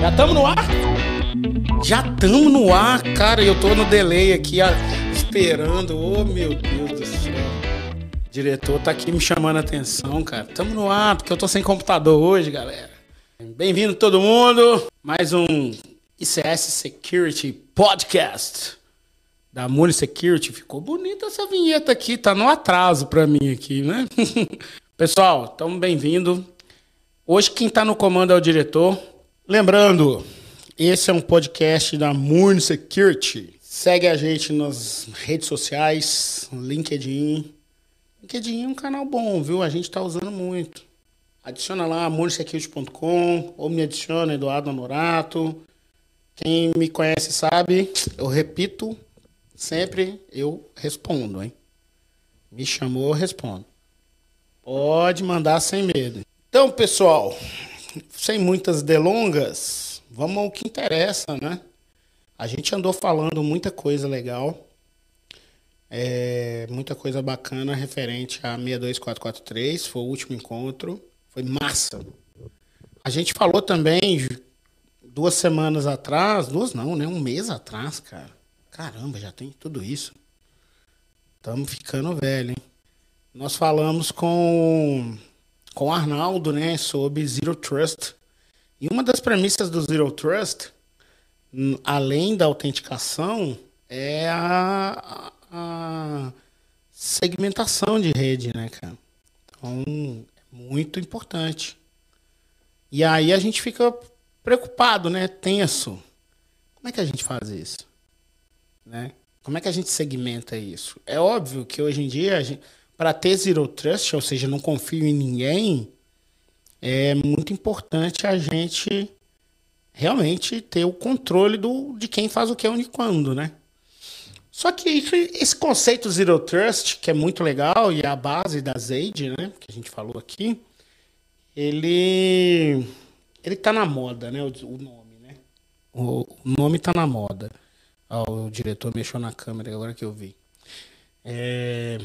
Já estamos no ar? Já estamos no ar, cara. Eu tô no delay aqui, esperando. Oh, meu Deus do céu. O diretor tá aqui me chamando a atenção, cara. Estamos no ar, porque eu tô sem computador hoje, galera. Bem-vindo todo mundo. Mais um ICS Security Podcast da Muni Security. Ficou bonita essa vinheta aqui, tá no atraso para mim aqui, né? Pessoal, estamos bem-vindos. Hoje quem está no comando é o diretor. Lembrando, esse é um podcast da Moon Security. Segue a gente nas redes sociais, LinkedIn. LinkedIn é um canal bom, viu? A gente está usando muito. Adiciona lá moorsecurity.com ou me adiciona Eduardo Honorato. Quem me conhece sabe, eu repito sempre, eu respondo, hein? Me chamou, eu respondo. Pode mandar sem medo. Então, pessoal, sem muitas delongas, vamos ao que interessa, né? A gente andou falando muita coisa legal, é, muita coisa bacana referente a 62443, foi o último encontro, foi massa. A gente falou também duas semanas atrás, duas não, né? Um mês atrás, cara. Caramba, já tem tudo isso. Estamos ficando velho, hein? Nós falamos com com o Arnaldo, né, sobre Zero Trust. E uma das premissas do Zero Trust, além da autenticação, é a, a segmentação de rede, né, cara? Então, é muito importante. E aí a gente fica preocupado, né, tenso. Como é que a gente faz isso? Né? Como é que a gente segmenta isso? É óbvio que hoje em dia para ter zero trust, ou seja, não confio em ninguém, é muito importante a gente realmente ter o controle do, de quem faz o que, onde e quando, né? Só que esse conceito Zero Trust, que é muito legal e é a base da ZAID, né, que a gente falou aqui, ele ele tá na moda, né, o, o nome, né? O, o nome tá na moda. Ó, o diretor mexeu na câmera agora que eu vi. É,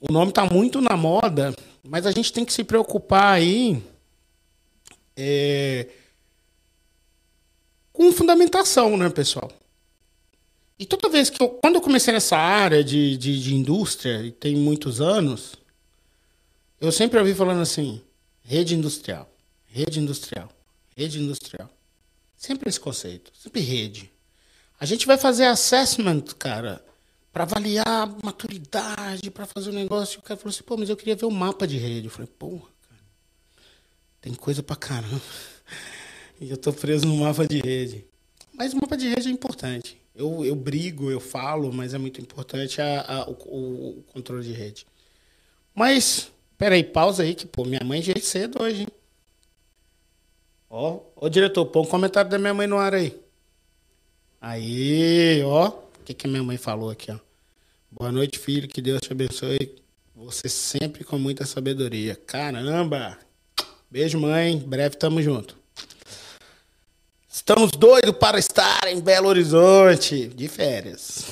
o nome está muito na moda, mas a gente tem que se preocupar aí é, com fundamentação, né, pessoal? E toda vez que eu, quando eu comecei nessa área de, de, de indústria, e tem muitos anos, eu sempre ouvi falando assim, rede industrial, rede industrial, rede industrial. Sempre esse conceito, sempre rede. A gente vai fazer assessment, cara, para avaliar a maturidade, para fazer um negócio. O cara falou assim, pô, mas eu queria ver o mapa de rede. Eu falei, porra, cara, tem coisa pra caramba. E eu tô preso no mapa de rede. Mas o mapa de rede é importante. Eu, eu brigo, eu falo, mas é muito importante a, a o, o, controle de rede. Mas, peraí, pausa aí, que pô, minha mãe já é cedo hoje, hein? Ó, ô diretor, põe um comentário da minha mãe no ar aí. Aí, ó, o que, que minha mãe falou aqui, ó. Boa noite, filho. Que Deus te abençoe. Você sempre com muita sabedoria. Caramba! Beijo, mãe. Breve tamo junto. Estamos doidos para estar em Belo Horizonte de férias.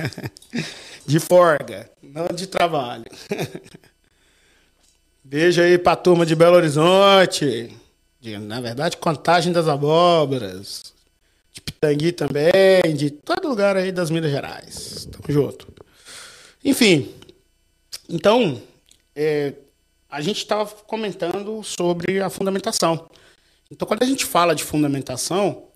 de forga, não de trabalho. Beijo aí pra turma de Belo Horizonte. De, na verdade, Contagem das Abóboras de Pitangui também, de todo lugar aí das Minas Gerais. Tamo junto. Enfim, então, é, a gente estava comentando sobre a fundamentação. Então, quando a gente fala de fundamentação,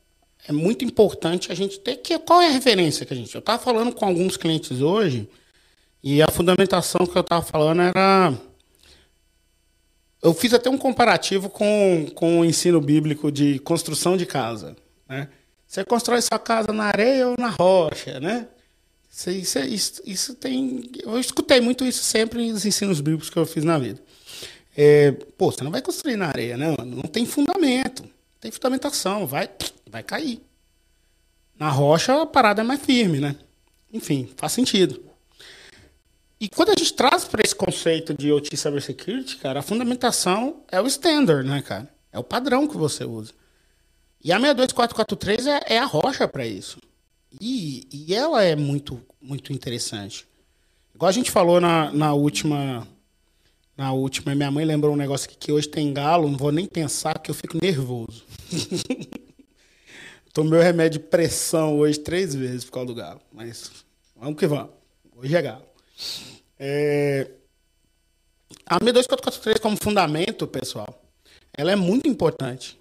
é muito importante a gente ter que qual é a referência que a gente. Eu estava falando com alguns clientes hoje e a fundamentação que eu estava falando era eu fiz até um comparativo com, com o ensino bíblico de construção de casa, né? Você constrói sua casa na areia ou na rocha, né? Isso, isso, isso, isso tem. Eu escutei muito isso sempre nos ensinos bíblicos que eu fiz na vida. É, pô, você não vai construir na areia, não. Não tem fundamento. Não tem fundamentação. Vai, vai cair. Na rocha a parada é mais firme, né? Enfim, faz sentido. E quando a gente traz para esse conceito de OT Cybersecurity, cara, a fundamentação é o standard, né, cara? É o padrão que você usa. E a 62443 é, é a rocha para isso. E, e ela é muito, muito interessante. Igual a gente falou na, na última. Na última, minha mãe lembrou um negócio aqui que hoje tem galo, não vou nem pensar que eu fico nervoso. Tomei o remédio de pressão hoje três vezes por causa do galo. Mas vamos que vamos. Hoje é galo. É... A 62443 como fundamento, pessoal, ela é muito importante.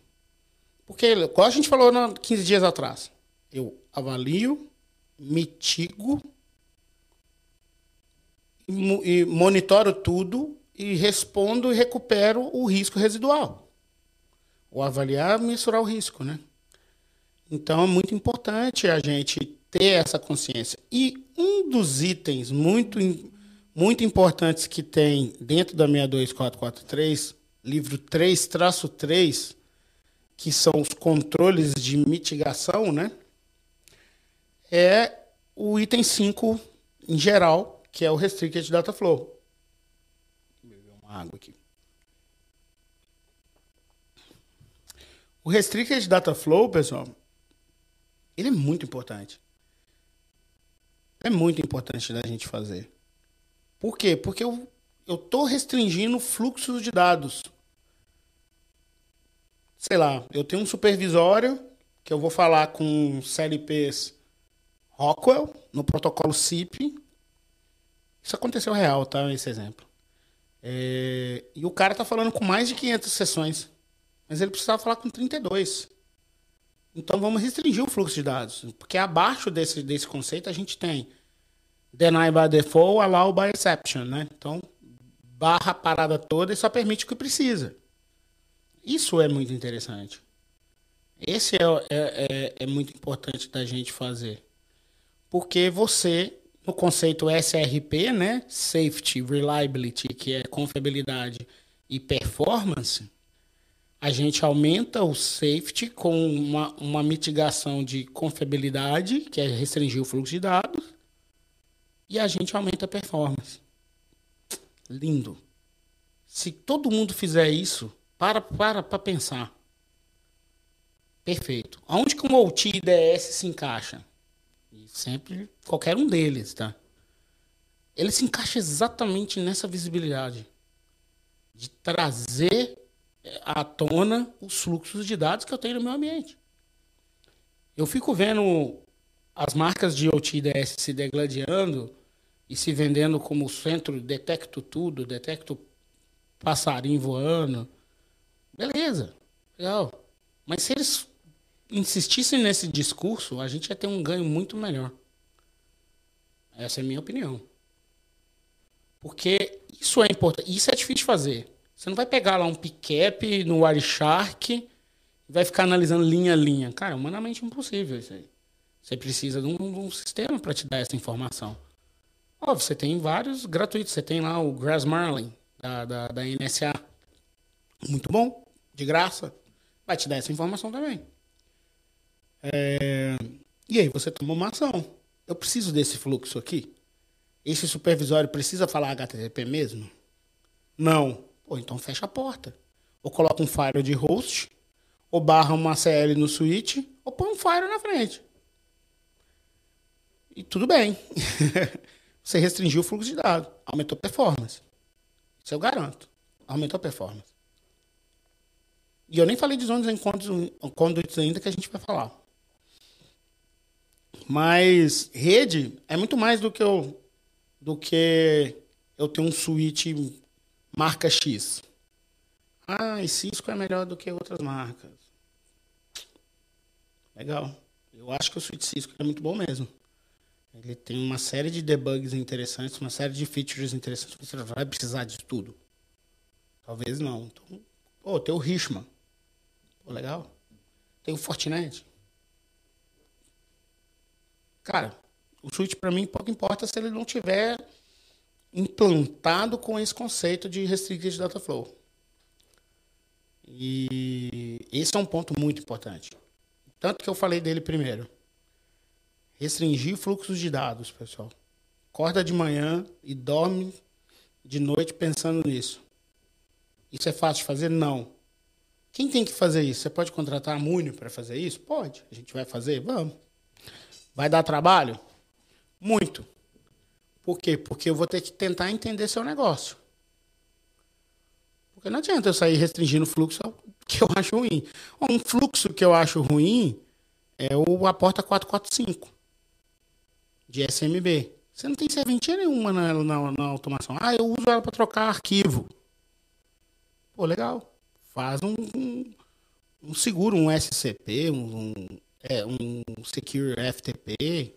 Porque, como a gente falou 15 dias atrás, eu avalio, mitigo e monitoro tudo e respondo e recupero o risco residual. O avaliar, mensurar o risco, né? Então é muito importante a gente ter essa consciência. E um dos itens muito, muito importantes que tem dentro da 62443, livro 3-3, que são os controles de mitigação, né? É o item 5 em geral, que é o Restricted Data Flow. Vou beber uma água aqui. O Restricted Data Flow, pessoal, ele é muito importante. É muito importante da gente fazer. Por quê? Porque eu estou restringindo fluxos de dados. Sei lá, eu tenho um supervisório que eu vou falar com CLPs Rockwell no protocolo CIP. Isso aconteceu real, tá? Esse exemplo. É... E o cara tá falando com mais de 500 sessões. Mas ele precisava falar com 32. Então vamos restringir o fluxo de dados. Porque abaixo desse, desse conceito a gente tem deny by default, allow by exception. Né? Então, barra a parada toda e só permite o que precisa. Isso é muito interessante. Esse é, é, é, é muito importante da gente fazer porque você, no conceito SRP, né, Safety, Reliability, que é confiabilidade e performance, a gente aumenta o safety com uma, uma mitigação de confiabilidade, que é restringir o fluxo de dados, e a gente aumenta a performance. Lindo. Se todo mundo fizer isso, para para para pensar. Perfeito. Aonde que um OT IDS se encaixa? sempre qualquer um deles, tá? Ele se encaixa exatamente nessa visibilidade de trazer é, à tona os fluxos de dados que eu tenho no meu ambiente. Eu fico vendo as marcas de OT IDS se degladiando e se vendendo como centro, detecto tudo, detecto passarinho voando. Beleza, legal. Mas se eles insistissem nesse discurso, a gente ia ter um ganho muito melhor. Essa é a minha opinião. Porque isso é importante. Isso é difícil de fazer. Você não vai pegar lá um pick no Wireshark e vai ficar analisando linha a linha. Cara, humanamente impossível isso aí. Você precisa de um, de um sistema para te dar essa informação. Ó, você tem vários gratuitos. Você tem lá o Grass Marlin, da, da, da NSA. Muito bom, de graça. Vai te dar essa informação também. É... E aí você toma uma ação. Eu preciso desse fluxo aqui? Esse supervisório precisa falar HTTP mesmo? Não. Pô, então fecha a porta. Ou coloca um firewall de host, ou barra uma CL no switch, ou põe um firewall na frente. E tudo bem. você restringiu o fluxo de dados. Aumentou a performance. Isso eu garanto. Aumentou a performance. E eu nem falei de zonas em conduits ainda que a gente vai falar. Mas rede é muito mais do que eu do que eu ter um switch marca X. Ah, e Cisco é melhor do que outras marcas. Legal. Eu acho que o switch Cisco é muito bom mesmo. Ele tem uma série de debugs interessantes, uma série de features interessantes. Você vai precisar de tudo. Talvez não. Então, pô, tem o Richman. Pô, legal. Tem o Fortinet. Cara, o switch para mim pouco importa se ele não tiver implantado com esse conceito de restricted data flow. E esse é um ponto muito importante. Tanto que eu falei dele primeiro. Restringir fluxos de dados, pessoal. Acorda de manhã e dorme de noite pensando nisso. Isso é fácil de fazer? Não. Quem tem que fazer isso? Você pode contratar a Múnio para fazer isso? Pode. A gente vai fazer? Vamos. Vai dar trabalho? Muito. Por quê? Porque eu vou ter que tentar entender seu negócio. Porque não adianta eu sair restringindo o fluxo que eu acho ruim. Um fluxo que eu acho ruim é o a porta 445 de SMB. Você não tem serventia nenhuma na, na, na automação. Ah, eu uso ela para trocar arquivo. Pô, legal. Faz um, um, seguro, um SCP, um, é, um Secure FTP.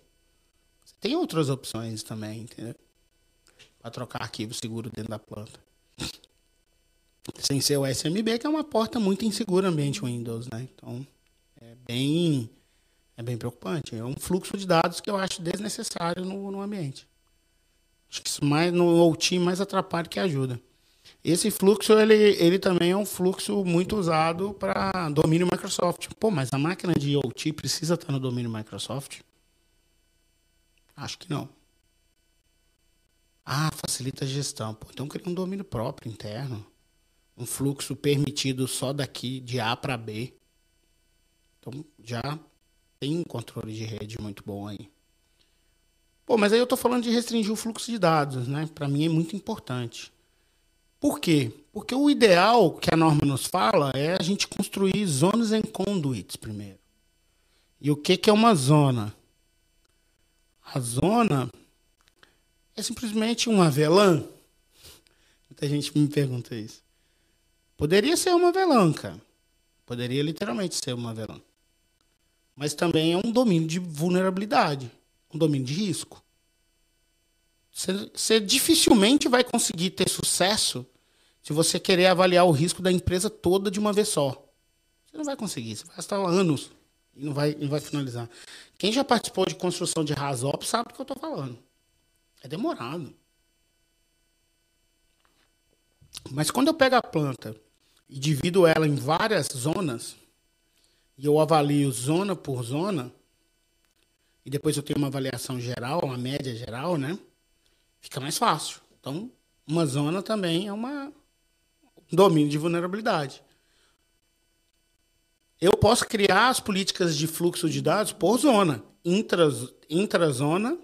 Você tem outras opções também, entendeu? Para trocar arquivo seguro dentro da planta. Sem ser o SMB, que é uma porta muito insegura ambiente Windows, né? Então, é bem é bem preocupante. É um fluxo de dados que eu acho desnecessário no, no ambiente. Acho que isso mais no OT mais atrapalha que ajuda. Esse fluxo, ele, ele também é um fluxo muito usado para domínio Microsoft. Pô, mas a máquina de OT precisa estar no domínio Microsoft? Acho que não. Ah, facilita a gestão. Pô, então cria um domínio próprio, interno. Um fluxo permitido só daqui, de A para B. Então já tem um controle de rede muito bom aí. Pô, mas aí eu estou falando de restringir o fluxo de dados, né? Para mim é muito importante. Por quê? Porque o ideal que a norma nos fala é a gente construir zonas em conduits primeiro. E o que, que é uma zona? A zona é simplesmente um avelã. Muita gente me pergunta isso. Poderia ser uma avelã, cara. Poderia literalmente ser uma avelã mas também é um domínio de vulnerabilidade, um domínio de risco. Você, dificilmente vai conseguir ter sucesso se você querer avaliar o risco da empresa toda de uma vez só. Você não vai conseguir, você vai gastar anos e não vai, não vai finalizar. Quem já participou de construção de RASOP sabe do que eu estou falando. É demorado. Mas quando eu pego a planta e divido ela em várias zonas, e eu avalio zona por zona, e depois eu tenho uma avaliação geral, uma média geral, né? Fica mais fácil. Então, uma zona também é uma, um domínio de vulnerabilidade. Eu posso criar as políticas de fluxo de dados por zona, intras, intrazona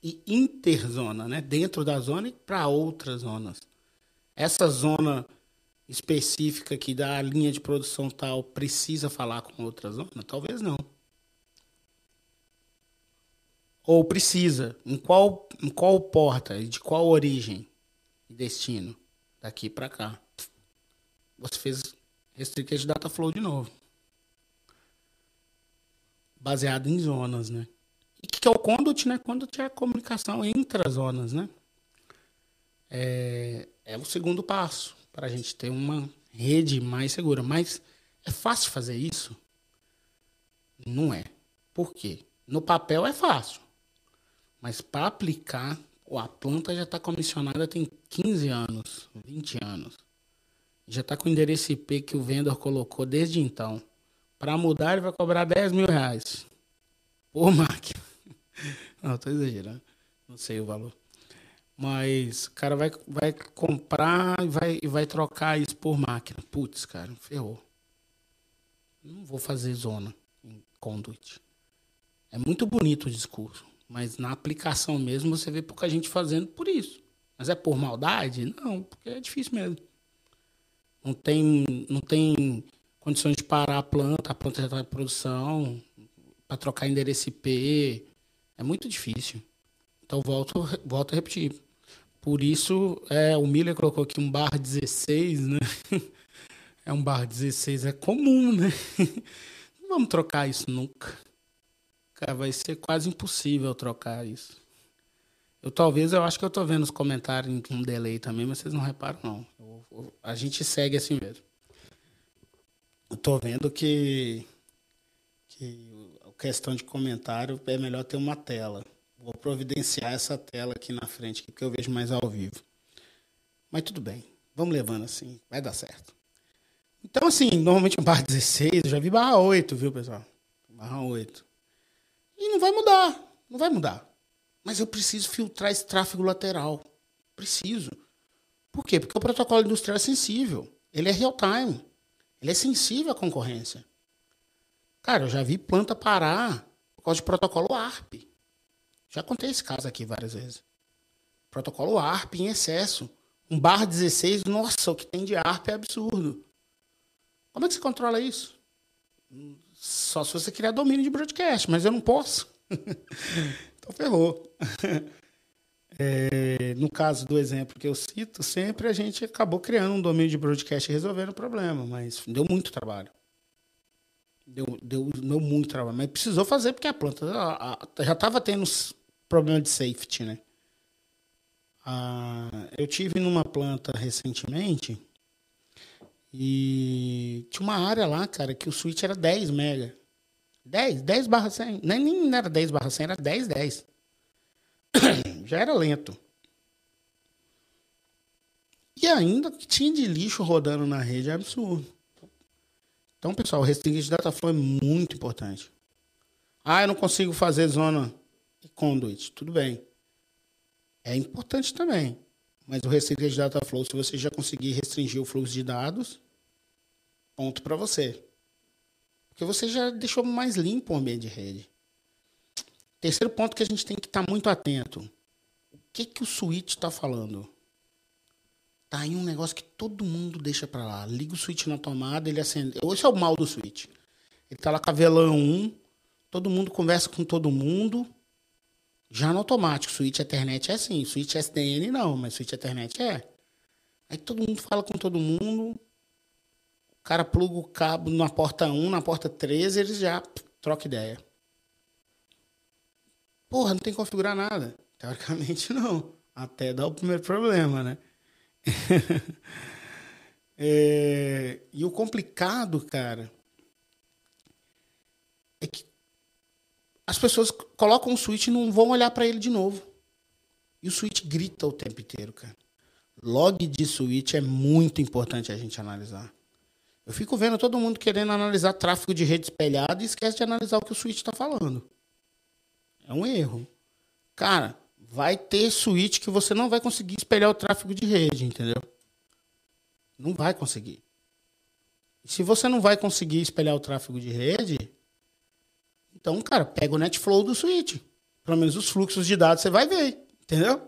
e interzona, né? Dentro da zona e para outras zonas. Essa zona específica que da linha de produção tal precisa falar com outra zona? Talvez não. Ou precisa? Em qual, em qual porta? De qual origem e destino? Daqui para cá. Você fez Restricted Data Flow de novo. Baseado em zonas, né? E que é o conduit, né? Conduit é a comunicação entre as zonas, né? É, é o segundo passo para a gente ter uma rede mais segura. Mas é fácil fazer isso? Não é. Por quê? No papel é fácil. Mas para aplicar, a planta já está comissionada tem 15 anos, 20 anos. Já está com o endereço IP que o vendedor colocou desde então. Para mudar, ele vai cobrar 10 mil reais. Por máquina. Não, estou exagerando. Não sei o valor. Mas o cara vai, vai comprar e vai, vai trocar isso por máquina. Putz, cara, ferrou. Não vou fazer zona em conduit. É muito bonito o discurso, mas na aplicação mesmo você vê pouca gente fazendo por isso. Mas é por maldade? Não, porque é difícil mesmo. Não tem, não tem condições de parar a planta, a planta já está em produção, para trocar endereço IP. É muito difícil. Então volto, volto a repetir. Por isso, é, o Miller colocou aqui um bar 16, né? É um bar 16, é comum, né? Não vamos trocar isso nunca. Cara, vai ser quase impossível trocar isso. Eu talvez, eu acho que eu tô vendo os comentários com um delay também, mas vocês não reparam, não. Eu, eu, a gente segue assim mesmo. Eu tô vendo que, que a questão de comentário é melhor ter uma tela. Vou providenciar essa tela aqui na frente, porque eu vejo mais ao vivo. Mas tudo bem, vamos levando assim, vai dar certo. Então, assim, normalmente um barra 16, eu já vi barra 8, viu, pessoal? Barra 8. E não vai mudar, não vai mudar. Mas eu preciso filtrar esse tráfego lateral. Preciso. Por quê? Porque o protocolo industrial é sensível. Ele é real time. Ele é sensível à concorrência. Cara, eu já vi planta parar por causa de protocolo ARP. Já contei esse caso aqui várias vezes. Protocolo ARP em excesso. Um barra 16, nossa, o que tem de ARP é absurdo. Como é que você controla isso? Só se você criar domínio de broadcast, mas eu não posso. então ferrou. É, no caso do exemplo que eu cito, sempre a gente acabou criando um domínio de broadcast e resolvendo o problema, mas deu muito trabalho. Deu, deu, deu muito trabalho. Mas precisou fazer porque a planta a, a, já estava tendo problema de safety, né? Ah, eu tive numa planta recentemente e tinha uma área lá, cara, que o switch era 10 mega. 10, 10 barra 100. Nem, nem era 10 barra 100, era 10, 10. Já era lento. E ainda tinha de lixo rodando na rede é absurdo. Então, pessoal, o Restricted Data Flow é muito importante. Ah, eu não consigo fazer zona conduit. Tudo bem. É importante também. Mas o Restricted Data Flow, se você já conseguir restringir o fluxo de dados, ponto para você. Porque você já deixou mais limpo o ambiente de rede. Terceiro ponto que a gente tem que estar tá muito atento. O que, que o switch está falando? Tá aí um negócio que todo mundo deixa para lá. Liga o switch na tomada, ele acende. Esse é o mal do switch. Ele tá lá com a VLAN 1, todo mundo conversa com todo mundo. Já no automático, switch Ethernet é assim, switch SDN não, mas switch Ethernet é. Aí todo mundo fala com todo mundo. O cara pluga o cabo na porta 1, na porta 13, eles já troca ideia. Porra, não tem que configurar nada. Teoricamente, não. Até dá o primeiro problema, né? é, e o complicado, cara, é que as pessoas colocam o switch e não vão olhar para ele de novo. E o switch grita o tempo inteiro, cara. Log de switch é muito importante a gente analisar. Eu fico vendo todo mundo querendo analisar tráfego de rede espelhado e esquece de analisar o que o switch está falando. É um erro. Cara, vai ter switch que você não vai conseguir espelhar o tráfego de rede, entendeu? Não vai conseguir. Se você não vai conseguir espelhar o tráfego de rede, então, cara, pega o netflow do switch. Pelo menos os fluxos de dados você vai ver, entendeu?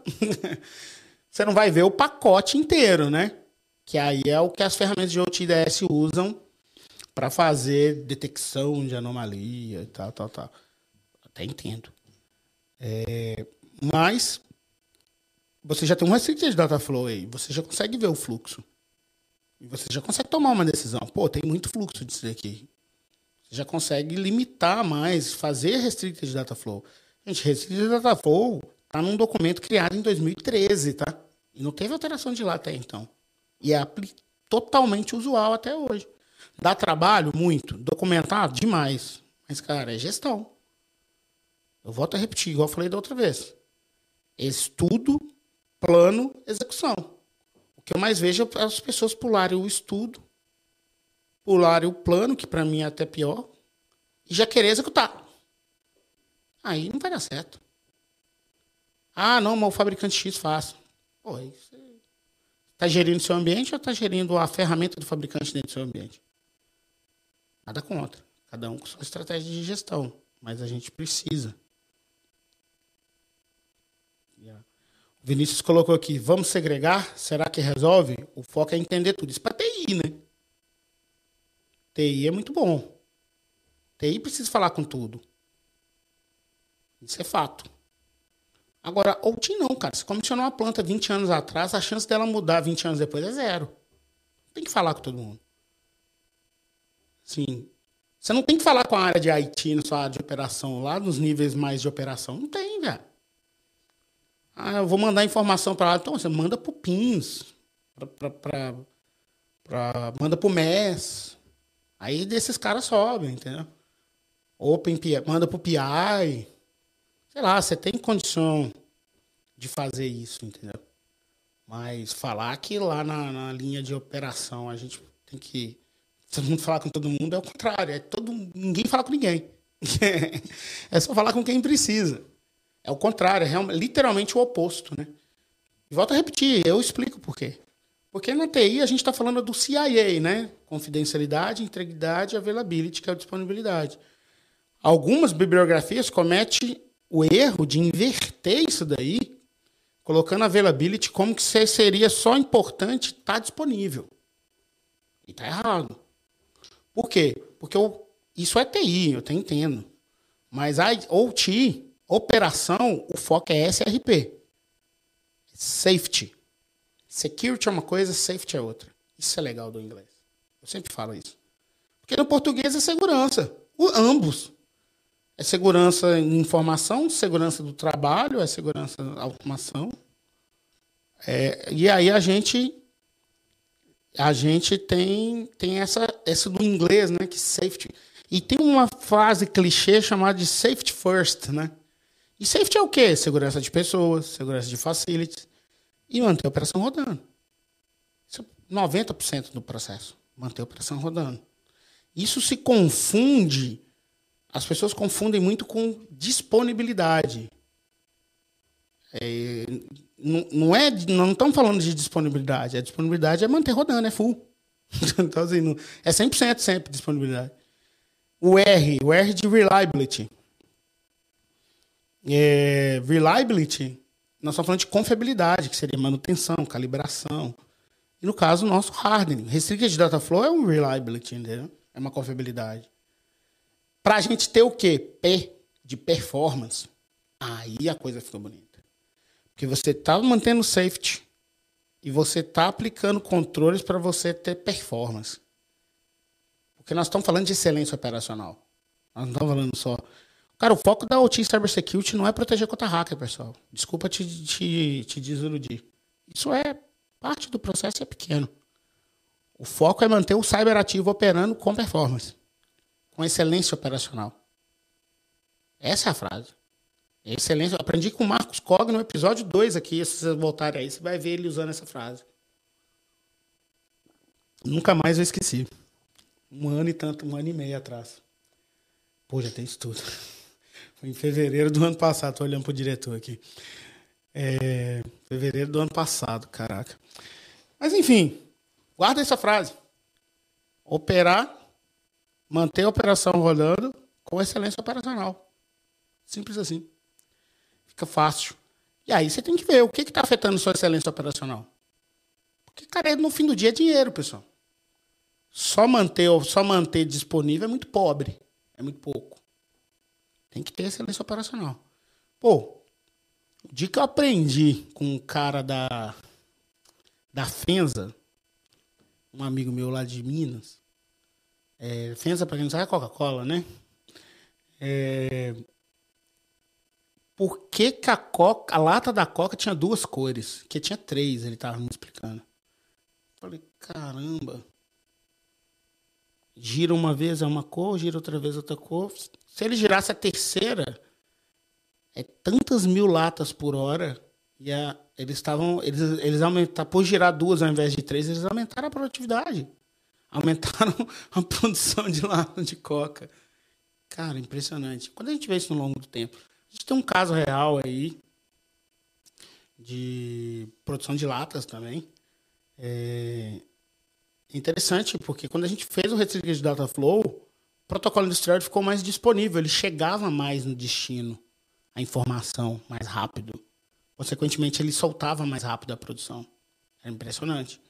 você não vai ver o pacote inteiro, né? Que aí é o que as ferramentas de OTDS usam para fazer detecção de anomalia e tal, tal, tal. Até entendo. É, mas você já tem um restricted data flow aí, você já consegue ver o fluxo. E você já consegue tomar uma decisão. Pô, tem muito fluxo disso daqui. Já consegue limitar mais, fazer restricted data flow. Gente, restricted data flow tá num documento criado em 2013, tá? E não teve alteração de lá até então. E é totalmente usual até hoje. Dá trabalho? Muito. Documentar? Demais. Mas, cara, é gestão. Eu volto a repetir, igual eu falei da outra vez. Estudo, plano, execução. O que eu mais vejo é as pessoas pularem o estudo, pularem o plano, que para mim é até pior, e já querer executar. Aí não vai dar certo. Ah, não, mas o fabricante X faz. Pô, você está gerindo seu ambiente ou está gerindo a ferramenta do fabricante dentro do seu ambiente? Nada contra. Cada um com sua estratégia de gestão. Mas a gente precisa O Vinícius colocou aqui, vamos segregar? Será que resolve? O foco é entender tudo. Isso para TI, né? TI é muito bom. TI precisa falar com tudo. Isso é fato. Agora, OT não, cara. Se comissionou uma planta 20 anos atrás, a chance dela mudar 20 anos depois é zero. Tem que falar com todo mundo. Sim. Você não tem que falar com a área de IT na sua área de operação, lá nos níveis mais de operação. Não tem, velho. Ah, eu vou mandar informação para lá. Então, você manda para o PINS, pra, pra, pra, manda para o MES. Aí desses caras sobem, entendeu? Open manda para o PI. Sei lá, você tem condição de fazer isso, entendeu? Mas falar que lá na, na linha de operação a gente tem que todo mundo falar com todo mundo é o contrário. É todo, ninguém fala com ninguém. é só falar com quem precisa. É o contrário, é literalmente o oposto, né? E volto a repetir, eu explico por quê. Porque na TI a gente está falando do CIA, né? Confidencialidade, integridade availability, que é a disponibilidade. Algumas bibliografias cometem o erro de inverter isso daí colocando availability como que seria só importante estar tá disponível. E tá errado. Por quê? Porque eu, isso é TI, eu até entendo. Mas a OT, operação, o foco é SRP. Safety. Security é uma coisa, safety é outra. Isso é legal do inglês. Eu sempre falo isso. Porque no português é segurança. O, ambos. É segurança em informação, segurança do trabalho, é segurança automação. É, e aí a gente a gente tem tem essa essa do inglês, né, que safety. E tem uma frase clichê chamada de safety first, né? E safety é o quê? Segurança de pessoas, segurança de facilities e manter a operação rodando. Isso é 90% do processo, manter a operação rodando. Isso se confunde as pessoas confundem muito com disponibilidade. É, não, não, é, não estamos falando de disponibilidade. A disponibilidade é manter rodando, é full. então, assim, é 100% sempre disponibilidade. O R, o R de reliability. É, reliability, nós estamos falando de confiabilidade, que seria manutenção, calibração. E no caso, nosso hardening. Restricted Data Flow é um reliability, entendeu? É uma confiabilidade. Para a gente ter o quê? P de performance. Aí a coisa fica bonita. Porque você está mantendo safety e você está aplicando controles para você ter performance. Porque nós estamos falando de excelência operacional. Nós não estamos falando só. Cara, o foco da OT Cybersecurity não é proteger contra hacker, pessoal. Desculpa te, te, te desiludir. Isso é parte do processo, é pequeno. O foco é manter o cyber ativo operando com performance com excelência operacional. Essa é a frase. Excelência. Aprendi com o Marcos Cog no episódio 2 aqui. Se vocês voltarem aí, você vai ver ele usando essa frase. Nunca mais eu esqueci. Um ano e tanto, um ano e meio atrás. Pô, já tem isso tudo. Foi em fevereiro do ano passado. Tô olhando pro diretor aqui. É, fevereiro do ano passado, caraca. Mas enfim, guarda essa frase. Operar manter a operação rodando com excelência operacional. Simples assim. Fica fácil. E aí você tem que ver o que está afetando sua excelência operacional. Porque, cara, no fim do dia é dinheiro, pessoal. Só manter, só manter disponível é muito pobre. É muito pouco. Tem que ter excelência operacional. Pô, o dia que eu aprendi com um cara da, da Fenza, um amigo meu lá de Minas, é, Fenza, para quem não sabe, é Coca-Cola, né? É, por que, que a, Coca, a lata da Coca tinha duas cores? Que tinha três, ele estava me explicando. Falei, caramba. Gira uma vez é uma cor, gira outra vez outra cor. Se ele girasse a terceira, é tantas mil latas por hora. E a, eles estavam. Eles, eles aumentaram, por girar duas ao invés de três, eles aumentaram a produtividade aumentaram a produção de lata de coca. Cara, impressionante. Quando a gente vê isso no longo do tempo. A gente tem um caso real aí de produção de latas também. É interessante, porque quando a gente fez o Restricted Data Flow, o protocolo industrial ficou mais disponível, ele chegava mais no destino, a informação mais rápido. Consequentemente, ele soltava mais rápido a produção. É impressionante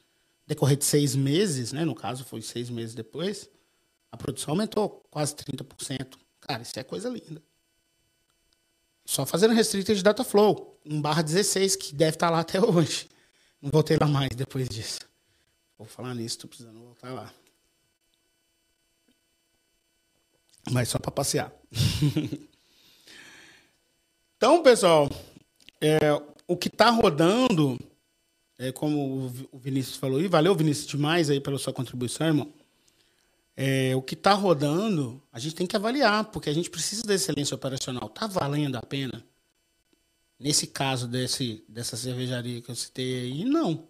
decorrer de seis meses, né? No caso, foi seis meses depois, a produção aumentou quase 30%. Cara, isso é coisa linda. Só fazendo restricted data flow, um barra 16, que deve estar lá até hoje. Não voltei lá mais depois disso. Vou falar nisso, tô precisando voltar lá. Mas só para passear. então, pessoal, é, o que está rodando é, como o Vinícius falou, e valeu, Vinícius, demais aí pela sua contribuição, irmão. É, o que está rodando, a gente tem que avaliar, porque a gente precisa da excelência operacional. Está valendo a pena? Nesse caso desse, dessa cervejaria que eu citei aí, não.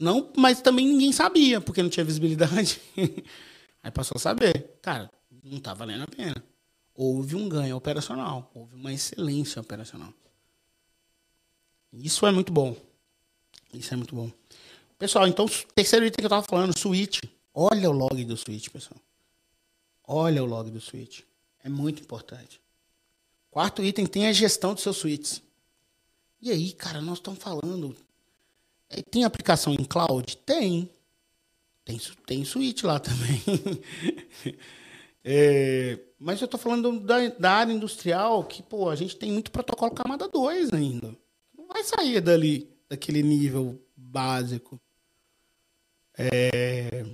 Não, mas também ninguém sabia, porque não tinha visibilidade. aí passou a saber. Cara, não está valendo a pena. Houve um ganho operacional, houve uma excelência operacional. Isso é muito bom. Isso é muito bom. Pessoal, então, terceiro item que eu estava falando, switch. Olha o log do switch, pessoal. Olha o log do switch. É muito importante. Quarto item tem a gestão dos seus switches. E aí, cara, nós estamos falando. Tem aplicação em cloud? Tem. Tem, tem suíte lá também. É, mas eu tô falando da, da área industrial que, pô, a gente tem muito protocolo camada 2 ainda. Não vai sair dali, daquele nível básico. É,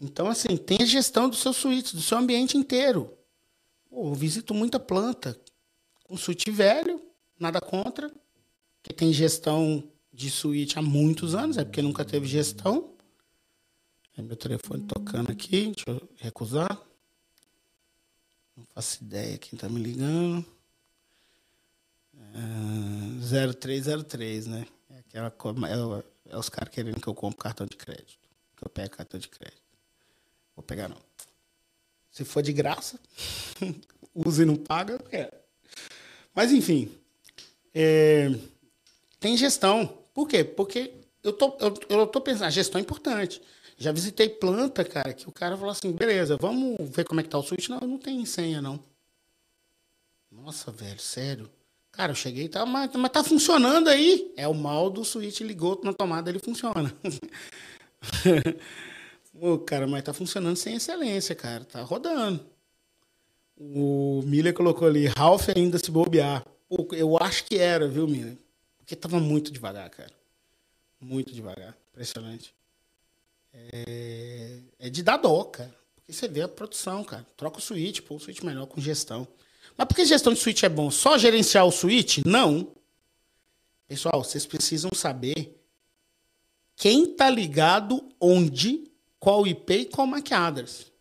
Então, assim, tem a gestão do seu suíte, do seu ambiente inteiro. Pô, eu visito muita planta com suíte velho, nada contra, que tem gestão de suíte há muitos anos, é porque nunca teve gestão. É meu telefone tocando aqui, deixa eu recusar. Não faço ideia quem tá me ligando. É, 0303, né? É, aquela, é, é os caras querendo que eu compre cartão de crédito. Que eu pegue cartão de crédito. Vou pegar não. Se for de graça, use e não paga, eu quero. Mas enfim, é, tem gestão. Por quê? Porque eu tô, eu, eu tô pensando, a gestão é importante. Já visitei planta, cara, que o cara falou assim, beleza, vamos ver como é que tá o switch. Não, não tem senha, não. Nossa, velho, sério. Cara, eu cheguei tá, mas, mas tá funcionando aí. É o mal do switch, ligou na tomada, ele funciona. Ô, cara, mas tá funcionando sem excelência, cara. Tá rodando. O Miller colocou ali, Ralph ainda se bobear. Pô, eu acho que era, viu, Miller? Porque tava muito devagar, cara. Muito devagar. Impressionante. É, é de dar dó, cara. Porque você vê a produção, cara. Troca o switch, pô, o switch melhor com gestão. Mas por que gestão de switch é bom? Só gerenciar o switch? Não. Pessoal, vocês precisam saber quem tá ligado onde, qual IP e qual MAC address.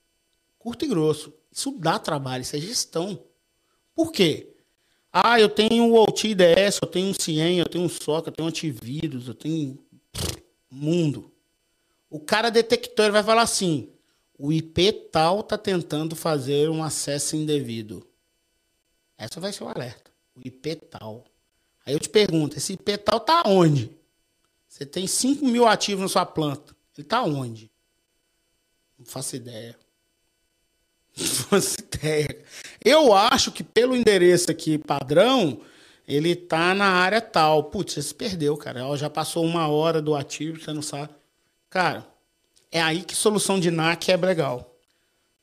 Curto e grosso. Isso dá trabalho, isso é gestão. Por quê? Ah, eu tenho o OT IDS, eu tenho um CIEM, eu tenho um SOC, eu tenho um antivírus, eu tenho mundo. O cara detector ele vai falar assim: o IP tal tá tentando fazer um acesso indevido. Essa vai ser o alerta. O IP tal. Aí eu te pergunto: esse IP tal tá onde? Você tem 5 mil ativos na sua planta. Ele tá onde? Não faço ideia. Faço ideia. Eu acho que pelo endereço aqui padrão, ele tá na área tal. Putz, você se perdeu, cara. Ó, Já passou uma hora do ativo, você não sabe. Cara, é aí que solução de NAC é legal.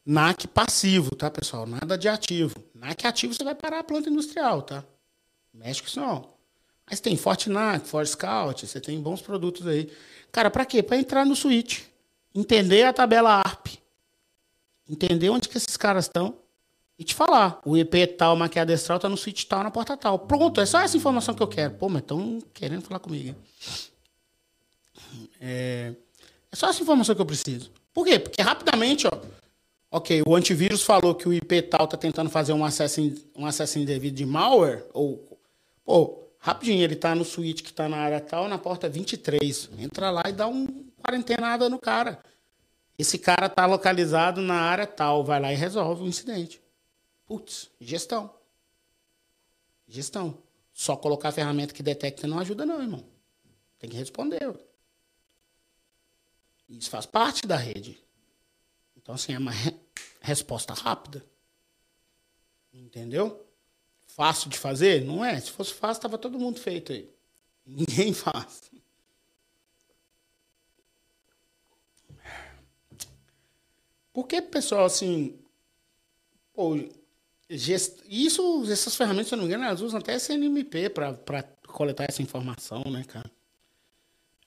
NAC passivo, tá, pessoal? Nada de ativo. NAC ativo você vai parar a planta industrial, tá? Mexe com isso não. Mas tem Fortnite, Scout, você tem bons produtos aí. Cara, pra quê? Pra entrar no switch. Entender a tabela ARP. Entender onde que esses caras estão. E te falar. O IP tal, maquiada astral, tá no switch tal, na porta tal. Pronto, é só essa informação que eu quero. Pô, mas estão querendo falar comigo. É, é só essa informação que eu preciso. Por quê? Porque rapidamente, ó. Ok, o antivírus falou que o IP tal tá tentando fazer um acesso, in- um acesso indevido de malware. Ou, pô, rapidinho, ele tá no switch que tá na área tal, na porta 23. Entra lá e dá um quarentenada no cara. Esse cara tá localizado na área tal. Vai lá e resolve o incidente. Putz, gestão. Gestão. Só colocar a ferramenta que detecta não ajuda, não, irmão. Tem que responder. Isso faz parte da rede. Então, assim, é uma re- resposta rápida. Entendeu? Fácil de fazer? Não é. Se fosse fácil, estava todo mundo feito aí. Ninguém faz. Porque, pessoal, assim. Pô, gest... isso, essas ferramentas, se eu não me engano, elas usam até SNMP para coletar essa informação, né, cara?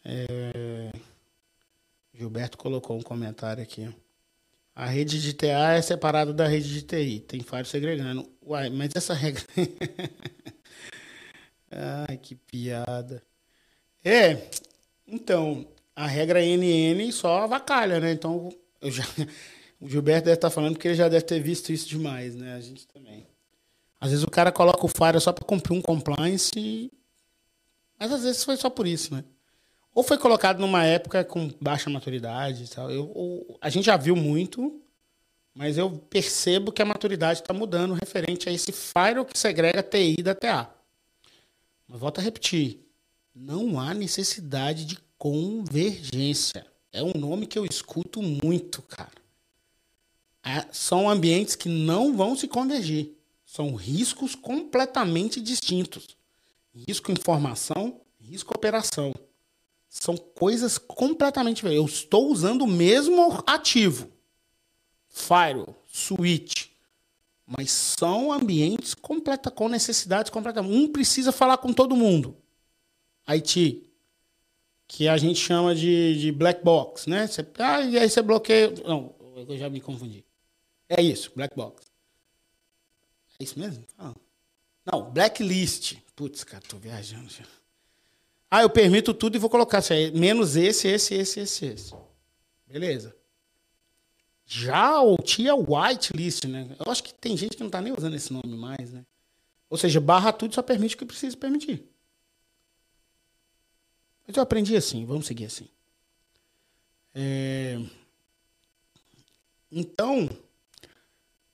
É... Gilberto colocou um comentário aqui. A rede de TA é separada da rede de TI. Tem firewall segregando. Uai, mas essa regra. Ai, que piada. É, então, a regra NN só avacalha, né? Então, eu já... o Gilberto deve estar falando que ele já deve ter visto isso demais, né? A gente também. Às vezes o cara coloca o firewall só para cumprir um compliance, e... mas às vezes foi só por isso, né? Ou foi colocado numa época com baixa maturidade tal. Eu, ou- a gente já viu muito, mas eu percebo que a maturidade está mudando referente a esse firewall que segrega TI da TA. Mas volto a repetir. Não há necessidade de convergência. É um nome que eu escuto muito, cara. Ah, São ambientes que não vão se convergir. São riscos completamente distintos. Risco informação, risco operação. São coisas completamente diferentes. Eu estou usando o mesmo ativo. Firewall, switch. Mas são ambientes completa, com necessidades completamente. Um precisa falar com todo mundo. IT. Que a gente chama de, de black box, né? Ah, e aí você bloqueia. Não, eu já me confundi. É isso, black box. É isso mesmo? Ah. Não, blacklist. Putz, cara, tô viajando já. Ah, eu permito tudo e vou colocar assim, menos esse, esse, esse, esse, esse. Beleza. Já o tia whitelist, né? Eu acho que tem gente que não tá nem usando esse nome mais, né? Ou seja, barra tudo só permite o que precisa permitir. Mas eu aprendi assim, vamos seguir assim. É... Então,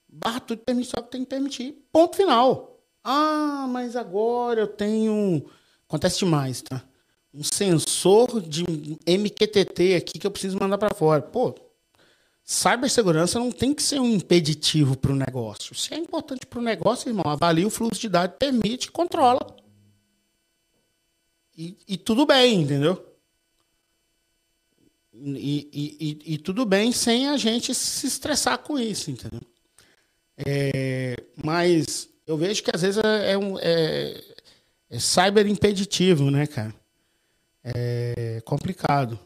barra tudo permite só que tem que permitir. Ponto final. Ah, mas agora eu tenho. Acontece demais, tá? Um sensor de MQTT aqui que eu preciso mandar para fora. Pô, cibersegurança não tem que ser um impeditivo para o negócio. Se é importante para o negócio, irmão, avalie o fluxo de dados, permite, controla. E, e tudo bem, entendeu? E, e, e, tudo bem sem a gente se estressar com isso, entendeu? É, mas eu vejo que às vezes é, é um é, é cyber impeditivo, né, cara? É complicado.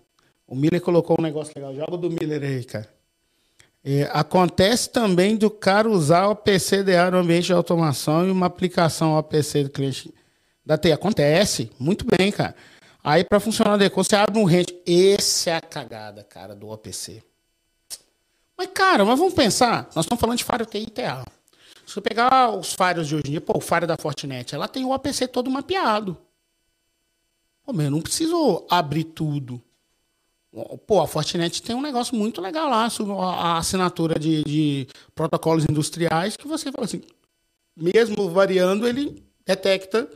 O Miller colocou um negócio legal. Joga do Miller aí, cara. É, acontece também do cara usar o PCDA no ambiente de automação e uma aplicação OPC do cliente da TI. Acontece. Muito bem, cara. Aí, para funcionar adequado, você abre um rente. Esse é a cagada, cara, do OPC. Mas, cara, mas vamos pensar. Nós estamos falando de Faro TI e TA. Se você pegar os firewalls de hoje em dia, pô, o firewall da Fortinet, ela tem o APC todo mapeado. Pô, meu, eu não preciso abrir tudo. Pô, a Fortinet tem um negócio muito legal lá, a assinatura de, de protocolos industriais, que você fala assim, mesmo variando, ele detecta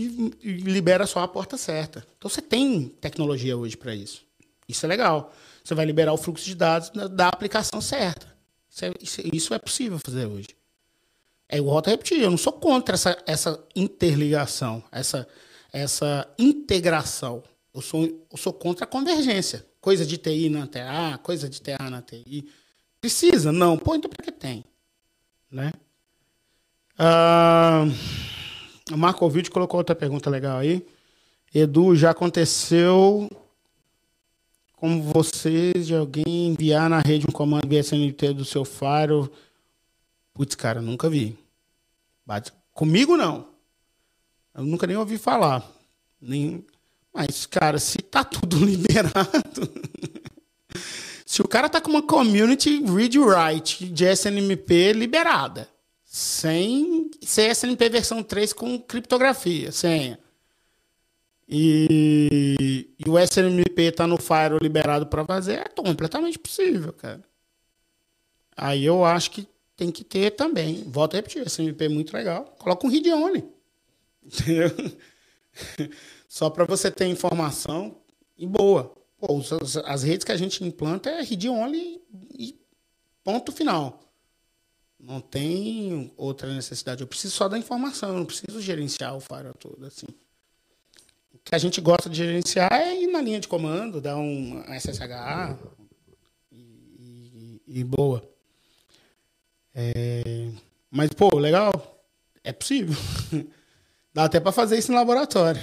e, e libera só a porta certa. Então você tem tecnologia hoje para isso. Isso é legal. Você vai liberar o fluxo de dados da, da aplicação certa. Isso é, isso, isso é possível fazer hoje. É, volto a repetir, eu não sou contra essa, essa interligação, essa, essa integração. Eu sou, eu sou contra a convergência. Coisa de TI na TA, coisa de TA na TI. Precisa? Não. Pô, então para que tem? Né? Ah, o Marco Ovidio colocou outra pergunta legal aí. Edu, já aconteceu com vocês de alguém enviar na rede um comando BSNT do seu Faro Putz, cara, nunca vi. Bate... Comigo não. Eu nunca nem ouvi falar. Nem... Mas, cara, se tá tudo liberado. se o cara tá com uma community read write de SNMP liberada, sem SNMP versão 3 com criptografia, senha. E, e o SNMP tá no Firewall liberado para fazer, é completamente possível, cara. Aí eu acho que tem que ter também. Volto a repetir, esse MP é muito legal. Coloca um only. Entendeu? Só para você ter informação e boa. Pô, as redes que a gente implanta é only e ponto final. Não tem outra necessidade. Eu preciso só da informação, eu não preciso gerenciar o firewall todo assim. O que a gente gosta de gerenciar é ir na linha de comando, dar um SSH e, e, e boa. É... Mas, pô, legal. É possível. Dá até para fazer isso no laboratório.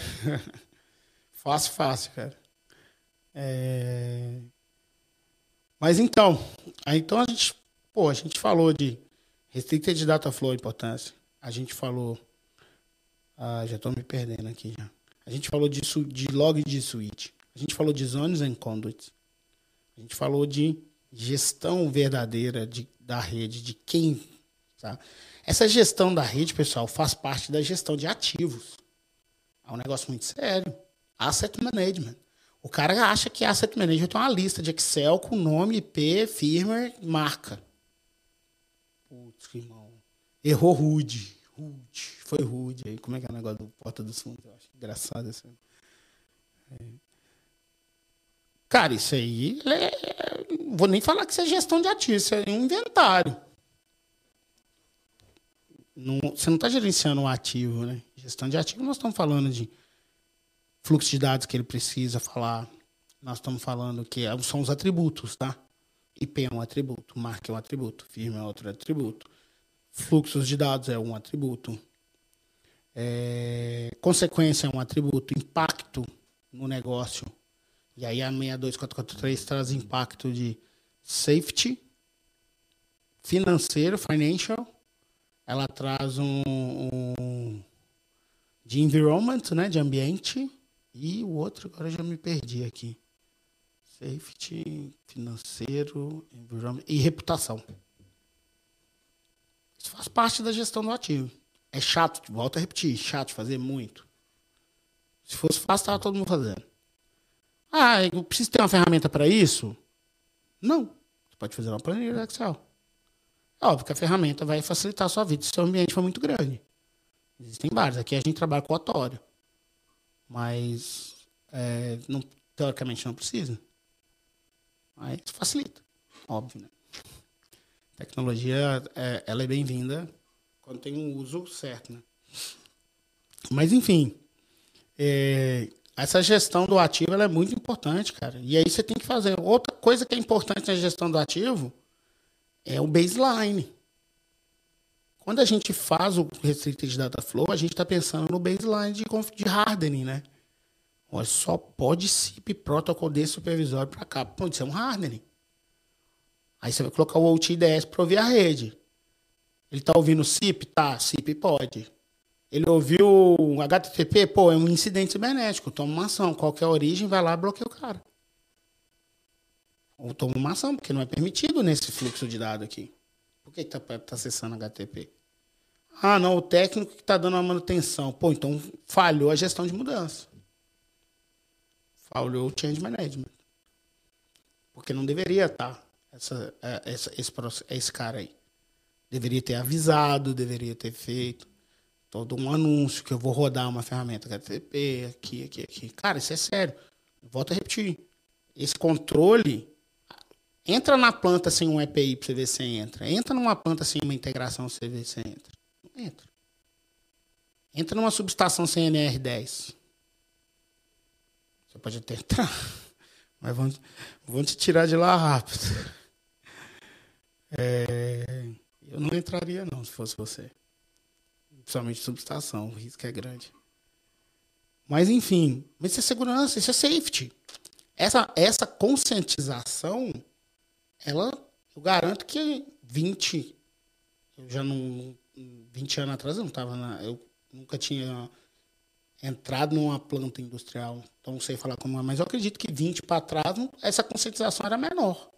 fácil, fácil, cara. É... Mas então, aí, então a gente, pô, a gente falou de restricted data flow, importância. A gente falou, ah, já estou me perdendo aqui já. A gente falou de, de log de switch. A gente falou de zones and conduits. A gente falou de gestão verdadeira de da rede, de quem. Tá? Essa gestão da rede, pessoal, faz parte da gestão de ativos. É um negócio muito sério. Asset management. O cara acha que asset management é uma lista de Excel com nome, IP, firmware, marca. Putz, irmão. Errou rude. Rude. Foi rude. Aí, como é que é o negócio do Porta dos Fundos? Eu acho engraçado assim. É. Cara, isso aí é, vou nem falar que isso é gestão de ativos, isso é um inventário. não, você não está gerenciando o ativo, né? Gestão de ativo, nós estamos falando de fluxo de dados que ele precisa falar. Nós estamos falando que é, são os atributos, tá? IP é um atributo, marca é um atributo, firma é outro atributo, fluxos de dados é um atributo, é, consequência é um atributo, impacto no negócio. E aí a 62443 traz impacto de safety, financeiro, financial. Ela traz um, um de environment, né, de ambiente. E o outro, agora já me perdi aqui. Safety, financeiro, e reputação. Isso faz parte da gestão do ativo. É chato, volto a repetir, chato fazer muito. Se fosse fácil, estava todo mundo fazendo. Ah, eu preciso ter uma ferramenta para isso? Não. Você pode fazer uma planilha do Excel. É óbvio que a ferramenta vai facilitar a sua vida se o seu ambiente for muito grande. Existem vários. Aqui a gente trabalha com otório. Mas, é, não, teoricamente, não precisa. Mas facilita. Óbvio, né? Tecnologia, é, ela é bem-vinda quando tem um uso certo, né? Mas, enfim, é, essa gestão do ativo é muito importante, cara. E aí você tem que fazer. Outra coisa que é importante na gestão do ativo é o baseline. Quando a gente faz o Restricted Data Flow, a gente está pensando no baseline de, de hardening, né? Olha, só pode SIP protocolo de supervisório para cá. Pode ser um hardening. Aí você vai colocar o OT IDS para ouvir a rede. Ele está ouvindo SIP? Tá, SIP pode. Ele ouviu HTTP? Pô, é um incidente cibernético. Toma uma ação. Qualquer origem, vai lá e bloqueia o cara. Ou toma uma ação, porque não é permitido nesse fluxo de dados aqui. Por que está tá acessando HTTP? Ah, não, o técnico que está dando a manutenção. Pô, então falhou a gestão de mudança. Falhou o change management. Porque não deveria estar tá essa, é, essa, esse, esse cara aí. Deveria ter avisado, deveria ter feito todo um anúncio que eu vou rodar uma ferramenta HTTP aqui, aqui, aqui. Cara, isso é sério. Volto a repetir. Esse controle entra na planta sem um EPI para você ver se entra. Entra numa planta sem uma integração para você ver se entra. Não entra. Entra numa subestação sem NR10. Você pode até entrar, mas vão, vão te tirar de lá rápido. É, eu não entraria não se fosse você principalmente subestação, o risco é grande. Mas enfim, mas isso é segurança, isso é safety. Essa, essa conscientização, ela, eu garanto que 20, eu já não, 20 anos atrás eu não estava na, eu nunca tinha entrado numa planta industrial, então não sei falar como é, mas eu acredito que 20 para trás essa conscientização era menor.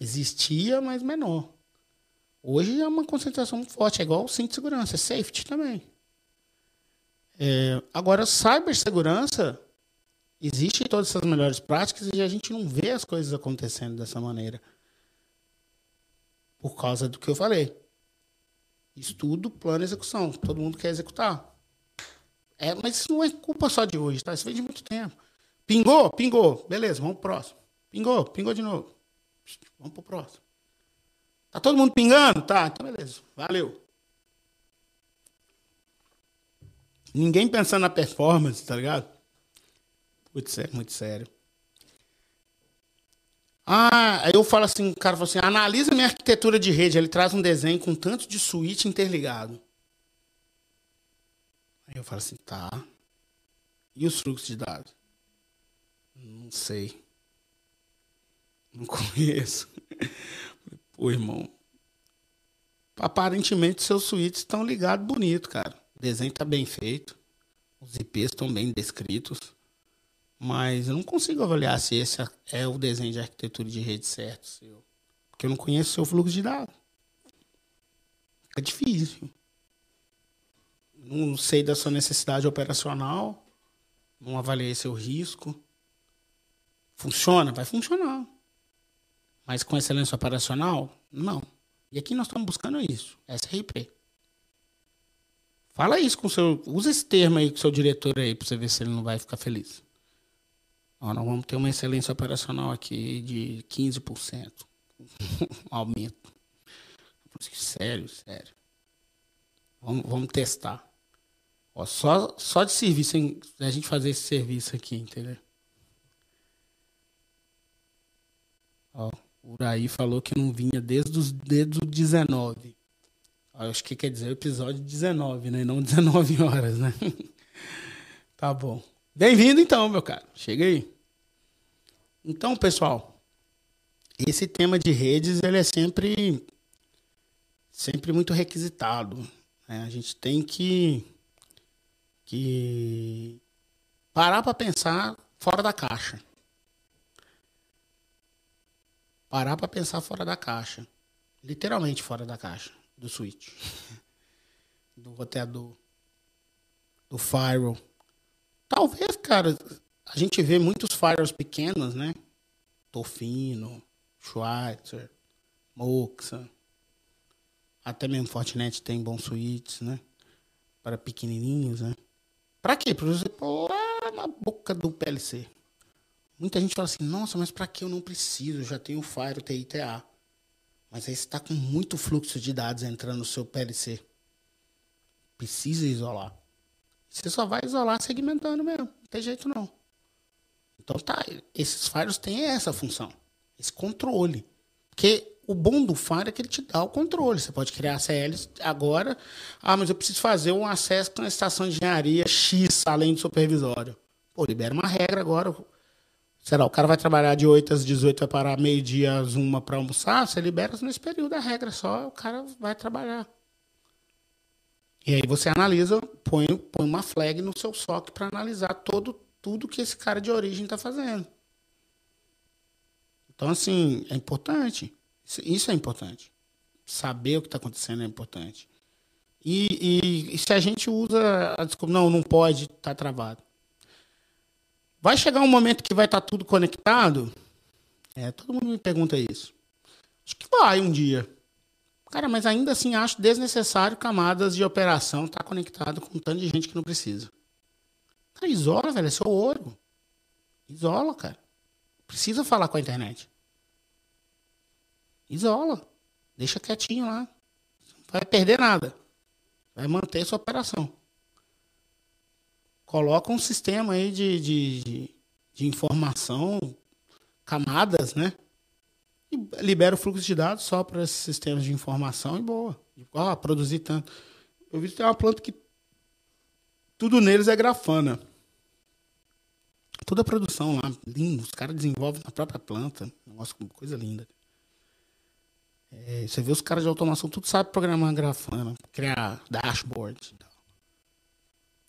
Existia, mas menor. Hoje é uma concentração muito forte, é igual o cinto de segurança, é safety também. É, agora, cibersegurança, existem todas essas melhores práticas e a gente não vê as coisas acontecendo dessa maneira. Por causa do que eu falei. Estudo, plano e execução. Todo mundo quer executar. É, mas isso não é culpa só de hoje, tá? Isso vem de muito tempo. Pingou? Pingou. Beleza, vamos pro próximo. Pingou? Pingou de novo. Vamos pro próximo. Tá todo mundo pingando? Tá, então beleza. Valeu. Ninguém pensando na performance, tá ligado? Putz, é muito sério. Ah, aí eu falo assim, o cara fala assim, analisa minha arquitetura de rede. Ele traz um desenho com tanto de switch interligado. Eu falo assim, tá. E os fluxos de dados? Não sei. Não conheço. Pô, irmão. Aparentemente seus suítes estão ligados bonito, cara. O desenho tá bem feito. Os IPs estão bem descritos. Mas eu não consigo avaliar se esse é o desenho de arquitetura de rede certo, seu. Porque eu não conheço o seu fluxo de dados. Fica difícil. Não sei da sua necessidade operacional. Não avaliei seu risco. Funciona? Vai funcionar. Mas com excelência operacional? Não. E aqui nós estamos buscando isso, SRP. Fala isso com o seu. Usa esse termo aí com o seu diretor aí para você ver se ele não vai ficar feliz. Ó, nós vamos ter uma excelência operacional aqui de 15%. um aumento. Sério, sério. Vamos, vamos testar. Ó, só, só de serviço, hein? a gente fazer esse serviço aqui, entendeu? Ó, o Uraí falou que não vinha desde os dedos 19. Ó, acho que quer dizer episódio 19, né? Não 19 horas, né? tá bom. Bem-vindo então, meu cara. Chega aí. Então, pessoal, esse tema de redes ele é sempre sempre muito requisitado. Né? A gente tem que que parar para pensar fora da caixa. Parar para pensar fora da caixa. Literalmente fora da caixa do switch. do roteador. Do firewall. Talvez, cara, a gente vê muitos firewalls pequenos, né? Tofino, Schweitzer, Moxa. Até mesmo Fortinet tem bons switches, né? Para pequenininhos, né? Para quê? Para você pôr lá na boca do PLC. Muita gente fala assim, nossa, mas para que eu não preciso? Eu já tenho Fire, TITA. Mas aí você está com muito fluxo de dados entrando no seu PLC. Precisa isolar. Você só vai isolar segmentando mesmo. Não tem jeito não. Então tá, esses firewalls têm essa função. Esse controle. Porque o bom do Fire é que ele te dá o controle. Você pode criar CLs agora. Ah, mas eu preciso fazer um acesso com a estação de engenharia X além do supervisório. Pô, libera uma regra agora. Será, o cara vai trabalhar de 8 às 18, vai parar meio-dia às 1 para almoçar? Você libera nesse período a regra só, o cara vai trabalhar. E aí você analisa, põe, põe uma flag no seu SOC para analisar todo, tudo que esse cara de origem está fazendo. Então, assim, é importante. Isso é importante. Saber o que está acontecendo é importante. E, e, e, se a gente usa a desculpa, não, não pode, está travado. Vai chegar um momento que vai estar tá tudo conectado? É, todo mundo me pergunta isso. Acho que vai um dia. Cara, mas ainda assim acho desnecessário camadas de operação estar tá conectado com um tanto de gente que não precisa. Cara, isola, velho, é seu ouro. Isola, cara. Precisa falar com a internet. Isola. Deixa quietinho lá. Não vai perder nada. Vai manter sua operação. Coloca um sistema aí de, de, de informação, camadas, né? E libera o fluxo de dados só para esses sistemas de informação e boa. Ah, produzir tanto. Eu vi que tem uma planta que tudo neles é grafana. Toda a produção lá, lindo. Os caras desenvolvem na própria planta. Nossa, coisa linda. É, você vê os caras de automação, tudo sabe programar grafana, criar dashboard.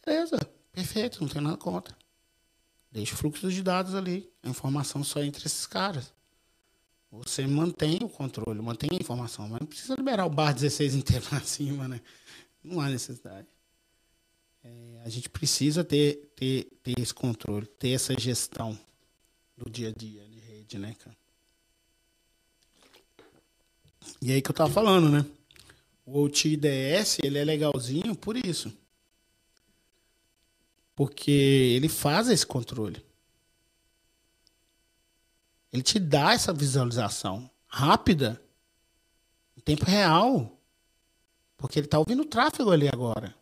Beleza, perfeito, não tem nada contra. Deixa o fluxo de dados ali, a informação só entre esses caras. Você mantém o controle, mantém a informação, mas não precisa liberar o bar 16 inteiro lá cima, né? Não há necessidade. É, a gente precisa ter, ter, ter esse controle, ter essa gestão do dia a dia de rede, né, cara? E aí que eu tava falando, né? O OTIDS, ele é legalzinho por isso. Porque ele faz esse controle. Ele te dá essa visualização rápida, em tempo real. Porque ele tá ouvindo o tráfego ali agora.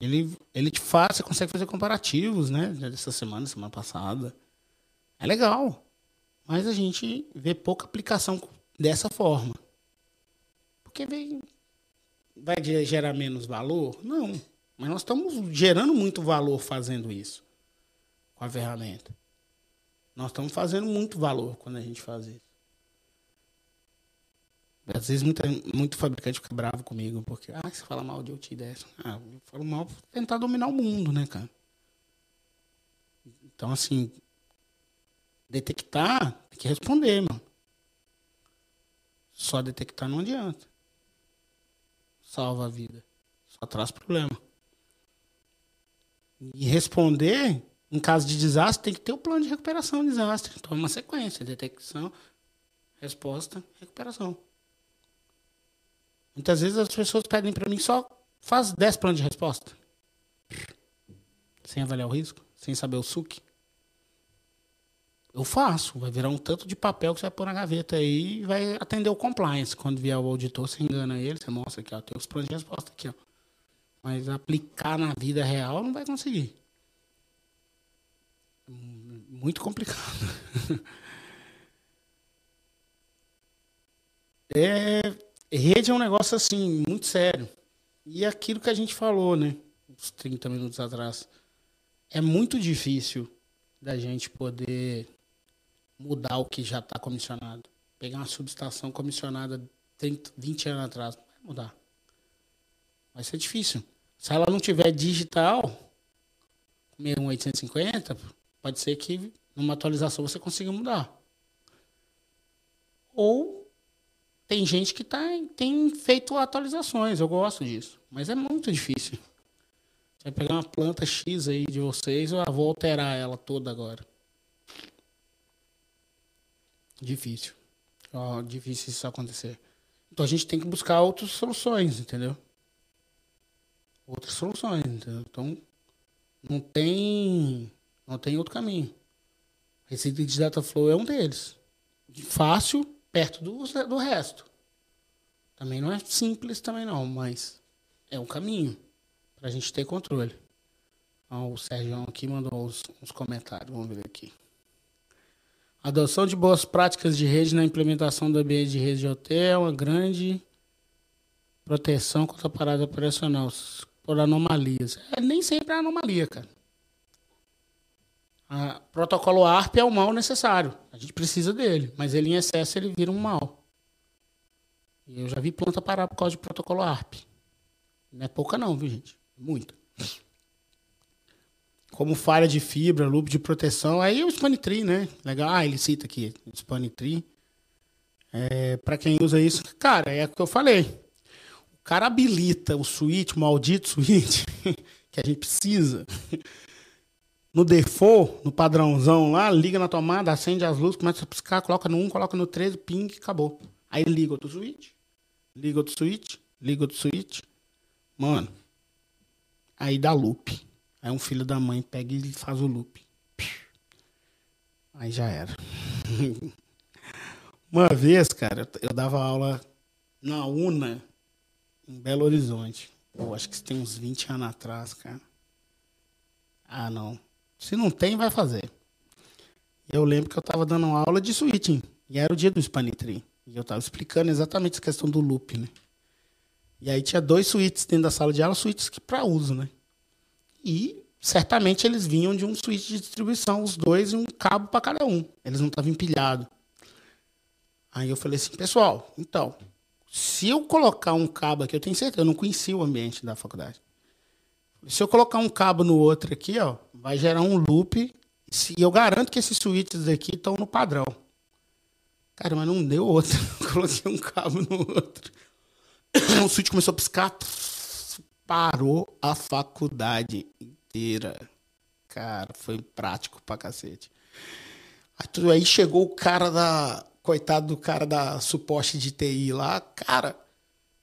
Ele, ele te faz, você consegue fazer comparativos, né? Dessa semana, semana passada. É legal. Mas a gente vê pouca aplicação dessa forma. Porque vem, vai gerar menos valor? Não. Mas nós estamos gerando muito valor fazendo isso com a ferramenta. Nós estamos fazendo muito valor quando a gente faz isso. Às vezes muita, muito fabricante fica bravo comigo, porque ah, você fala mal de OT dessa. Ah, eu falo mal por tentar dominar o mundo, né, cara? Então, assim, detectar, tem que responder, mano. Só detectar não adianta salva a vida. Só traz problema. E responder, em caso de desastre, tem que ter o plano de recuperação do desastre. Então, é uma sequência: detecção, resposta, recuperação. Muitas vezes as pessoas pedem para mim só faz 10 planos de resposta. Sem avaliar o risco, sem saber o SUC. Eu faço, vai virar um tanto de papel que você vai pôr na gaveta aí e vai atender o compliance. Quando vier o auditor, você engana ele, você mostra aqui, ó, tem os planos de resposta aqui, ó. Mas aplicar na vida real não vai conseguir. Muito complicado. É, rede é um negócio assim, muito sério. E aquilo que a gente falou, né? Uns 30 minutos atrás. É muito difícil da gente poder mudar o que já está comissionado. Pegar uma subestação comissionada 30, 20 anos atrás, não vai mudar. Vai ser difícil. Se ela não tiver digital, 61850, pode ser que numa atualização você consiga mudar. Ou tem gente que tá, tem feito atualizações, eu gosto disso. Mas é muito difícil. Você vai pegar uma planta X aí de vocês, eu vou alterar ela toda agora. Difícil. Ó, difícil isso acontecer. Então a gente tem que buscar outras soluções, entendeu? Outras soluções, entendeu? Então não tem não tem outro caminho. Receita de Dataflow é um deles. Fácil, perto do, do resto. Também não é simples também não, mas é um caminho para a gente ter controle. Ó, o Sérgio aqui mandou uns, uns comentários, vamos ver aqui. Adoção de boas práticas de rede na implementação do ambiente de rede de hotel é uma grande proteção contra a parada operacional por anomalias. É, nem sempre é anomalia, cara. O protocolo ARP é o mal necessário. A gente precisa dele, mas ele em excesso ele vira um mal. Eu já vi planta parar por causa de protocolo ARP. Não é pouca não, viu, gente? Muito. Como falha de fibra, loop de proteção, aí o Spanitree, né? Legal. Ah, ele cita aqui, Spanitree. É, para quem usa isso, cara, é o que eu falei. O cara habilita o switch, o maldito switch, que a gente precisa. No default, no padrãozão lá, liga na tomada, acende as luzes, começa a piscar, coloca no 1, coloca no 13, ping, acabou. Aí liga outro switch, liga outro switch, liga outro switch. Mano, Aí dá loop. Aí um filho da mãe pega e faz o loop. Aí já era. Uma vez, cara, eu dava aula na UNA, em Belo Horizonte. Pô, acho que isso tem uns 20 anos atrás, cara. Ah, não. Se não tem, vai fazer. Eu lembro que eu tava dando aula de switching. E era o dia do Spanitree. E eu tava explicando exatamente essa questão do loop, né? E aí tinha dois suítes dentro da sala de aula, suítes que para uso, né? E certamente eles vinham de um suíte de distribuição, os dois e um cabo para cada um. Eles não estavam empilhados. Aí eu falei assim, pessoal, então, se eu colocar um cabo aqui, eu tenho certeza, eu não conhecia o ambiente da faculdade. Se eu colocar um cabo no outro aqui, ó, vai gerar um loop. E eu garanto que esses switches aqui estão no padrão. Cara, mas não deu outro. coloquei um cabo no outro. o switch começou a piscar, parou a faculdade inteira. Cara, foi prático pra cacete. Aí, chegou o cara da. Coitado do cara da suporte de TI lá. Cara,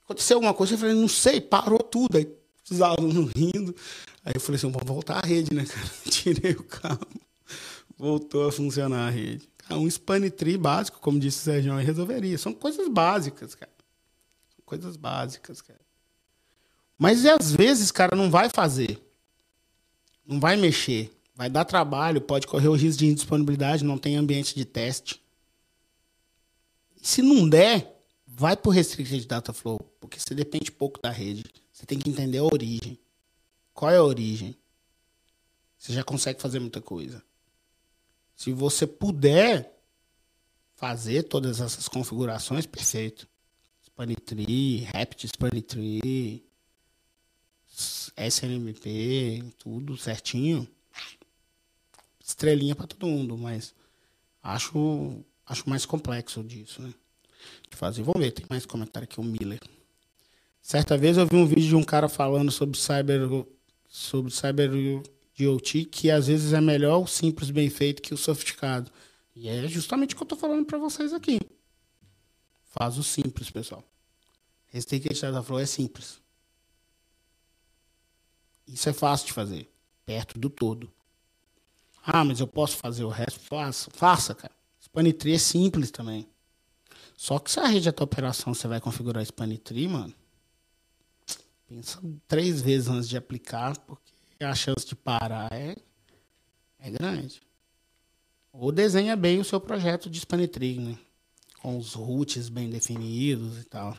aconteceu alguma coisa? Eu falei, não sei, parou tudo. Aí os alunos rindo. Aí eu falei assim, vamos voltar a rede, né, cara? Tirei o cabo. Voltou a funcionar a rede. Um span tree básico, como disse o Sérgio, resolveria. São coisas básicas, cara. Coisas básicas, cara. Mas às vezes, cara, não vai fazer. Não vai mexer. Vai dar trabalho, pode correr o risco de indisponibilidade, não tem ambiente de teste. Se não der, vai pro Restricted Data Flow, porque você depende pouco da rede. Você tem que entender a origem. Qual é a origem? Você já consegue fazer muita coisa. Se você puder fazer todas essas configurações, perfeito. Spanitree, Rapid Spanitree, SNMP, tudo certinho. Estrelinha para todo mundo, mas acho acho mais complexo disso, né? De fazer. Vamos ver, tem mais comentário aqui, o Miller. Certa vez eu vi um vídeo de um cara falando sobre cyber sobre cyber IoT que às vezes é melhor o simples bem feito que o sofisticado. E é justamente o que eu estou falando para vocês aqui. Faz o simples, pessoal. Restricted Data Flow é simples. Isso é fácil de fazer. Perto do todo. Ah, mas eu posso fazer o resto? Faça, faça, cara. Spanitree é simples também. Só que se a rede é tua operação, você vai configurar Spanitree, mano. pensa três vezes antes de aplicar, porque a chance de parar é, é grande. Ou desenha bem o seu projeto de Spanetrig, né? Com os roots bem definidos e tal.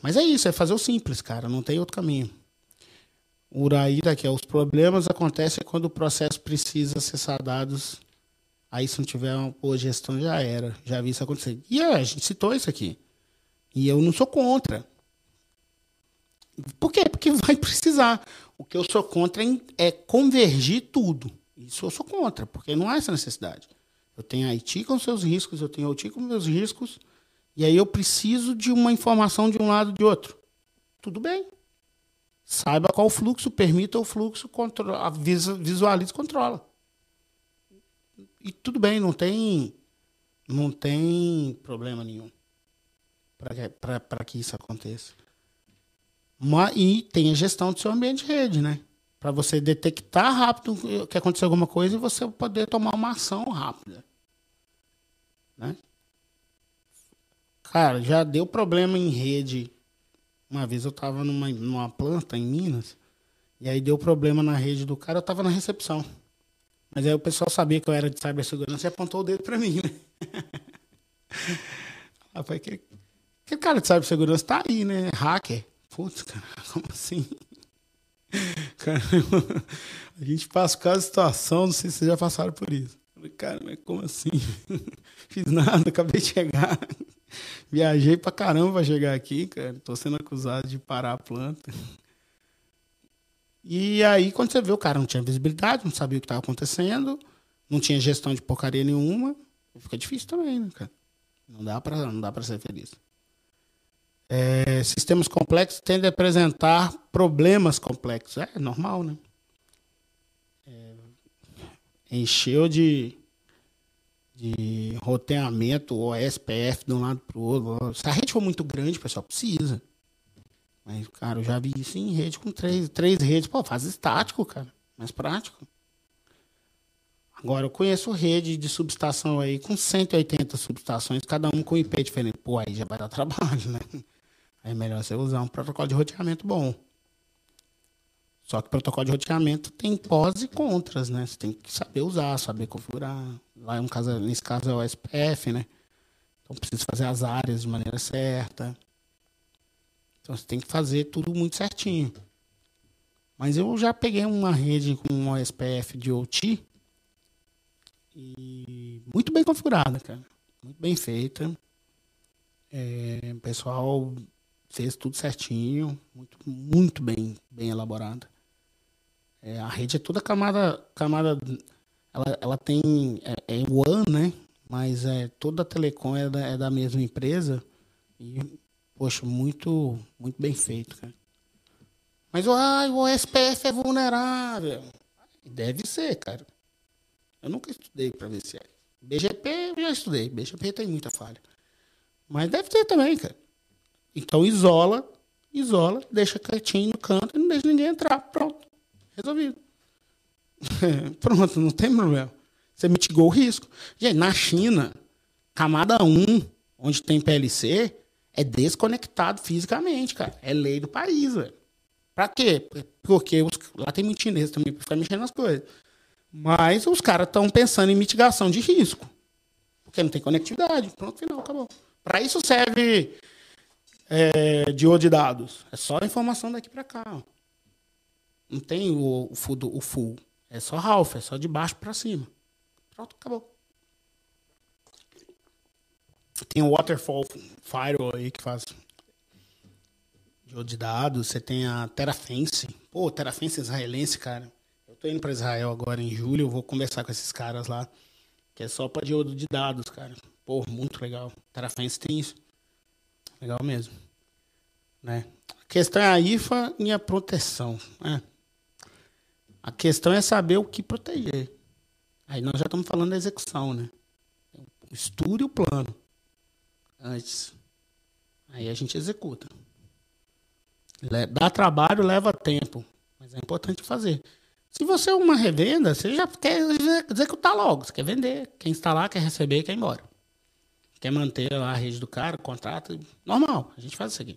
Mas é isso, é fazer o simples, cara. Não tem outro caminho. Uraíra, que é os problemas acontecem quando o processo precisa acessar dados. Aí se não tiver uma boa gestão, já era. Já vi isso acontecer. E é, a gente citou isso aqui. E eu não sou contra. Por quê? Porque vai precisar. O que eu sou contra é convergir tudo. Isso eu sou contra, porque não há essa necessidade. Eu tenho a IT com seus riscos, eu tenho IT com meus riscos, e aí eu preciso de uma informação de um lado e de outro. Tudo bem. Saiba qual o fluxo, permita o fluxo, controla, visualize controla. E tudo bem, não tem, não tem problema nenhum para que isso aconteça. Uma, e tem a gestão do seu ambiente de rede, né? Para você detectar rápido que aconteceu alguma coisa e você poder tomar uma ação rápida. Né? Cara, já deu problema em rede. Uma vez eu tava numa, numa planta em Minas, e aí deu problema na rede do cara, eu tava na recepção. Mas aí o pessoal sabia que eu era de cibersegurança e apontou o dedo para mim, né? Rapaz, aquele, aquele cara de cibersegurança tá aí, né? Hacker. Putz, cara, como assim? Cara, a gente passa cada situação, não sei se vocês já passaram por isso. Cara, mas como assim? Fiz nada, acabei de chegar. Viajei pra caramba pra chegar aqui, cara. Tô sendo acusado de parar a planta. E aí, quando você vê, o cara não tinha visibilidade, não sabia o que estava acontecendo, não tinha gestão de porcaria nenhuma, fica difícil também, né, cara? Não dá pra, não dá pra ser feliz. É, sistemas complexos tendem a apresentar problemas complexos. É normal, né? É, encheu de, de roteamento ou SPF de um lado para o outro. Se a rede for muito grande, o pessoal precisa. Mas, cara, eu já vi isso em rede com três, três redes. Pô, faz estático, cara. Mais prático. Agora, eu conheço rede de subestação aí com 180 subestações, cada um com IP diferente. Pô, aí já vai dar trabalho, né? é melhor você usar um protocolo de roteamento bom. Só que protocolo de roteamento tem pós e contras, né? Você tem que saber usar, saber configurar. Lá é um caso, nesse caso é o SPF, né? Então precisa fazer as áreas de maneira certa. Então você tem que fazer tudo muito certinho. Mas eu já peguei uma rede com um SPF de OT e muito bem configurada, cara. Muito bem feita. É, o pessoal fez tudo certinho, muito, muito bem, bem elaborada. É, a rede é toda camada, camada ela, ela tem, é, é One, né? Mas é, toda a Telecom é da, é da mesma empresa e, poxa, muito, muito bem feito, cara. Mas ah, o SPF é vulnerável. Deve ser, cara. Eu nunca estudei para ver se é. BGP eu já estudei. BGP tem muita falha. Mas deve ter também, cara. Então isola, isola, deixa quietinho no canto e não deixa ninguém entrar. Pronto. Resolvido. Pronto, não tem problema. Você mitigou o risco. Gente, na China, camada 1, onde tem PLC, é desconectado fisicamente, cara. É lei do país, velho. Pra quê? Porque os, lá tem muito também pra ficar mexendo nas coisas. Mas os caras estão pensando em mitigação de risco. Porque não tem conectividade. Pronto, final, acabou. Para isso serve é, de dados. É só informação daqui para cá. Não tem o, o, full. É só Ralph, é só de baixo para cima. Pronto, acabou. Tem o Waterfall Firewall aí que faz de dados. Você tem a Terafence. Pô, Terafence israelense, cara. Eu tô indo para Israel agora em julho. Eu vou conversar com esses caras lá. Que é só para diodo de dados, cara. Pô, muito legal. Terafence tem isso. Legal mesmo. Né? A questão é a IFA e a proteção. Né? A questão é saber o que proteger. Aí nós já estamos falando da execução, né? O o plano. Antes. Aí a gente executa. Dá trabalho, leva tempo. Mas é importante fazer. Se você é uma revenda, você já quer executar logo. Você quer vender. Quem está lá quer receber, quer ir embora quer manter lá a rede do cara, contrato, normal, a gente faz isso aqui.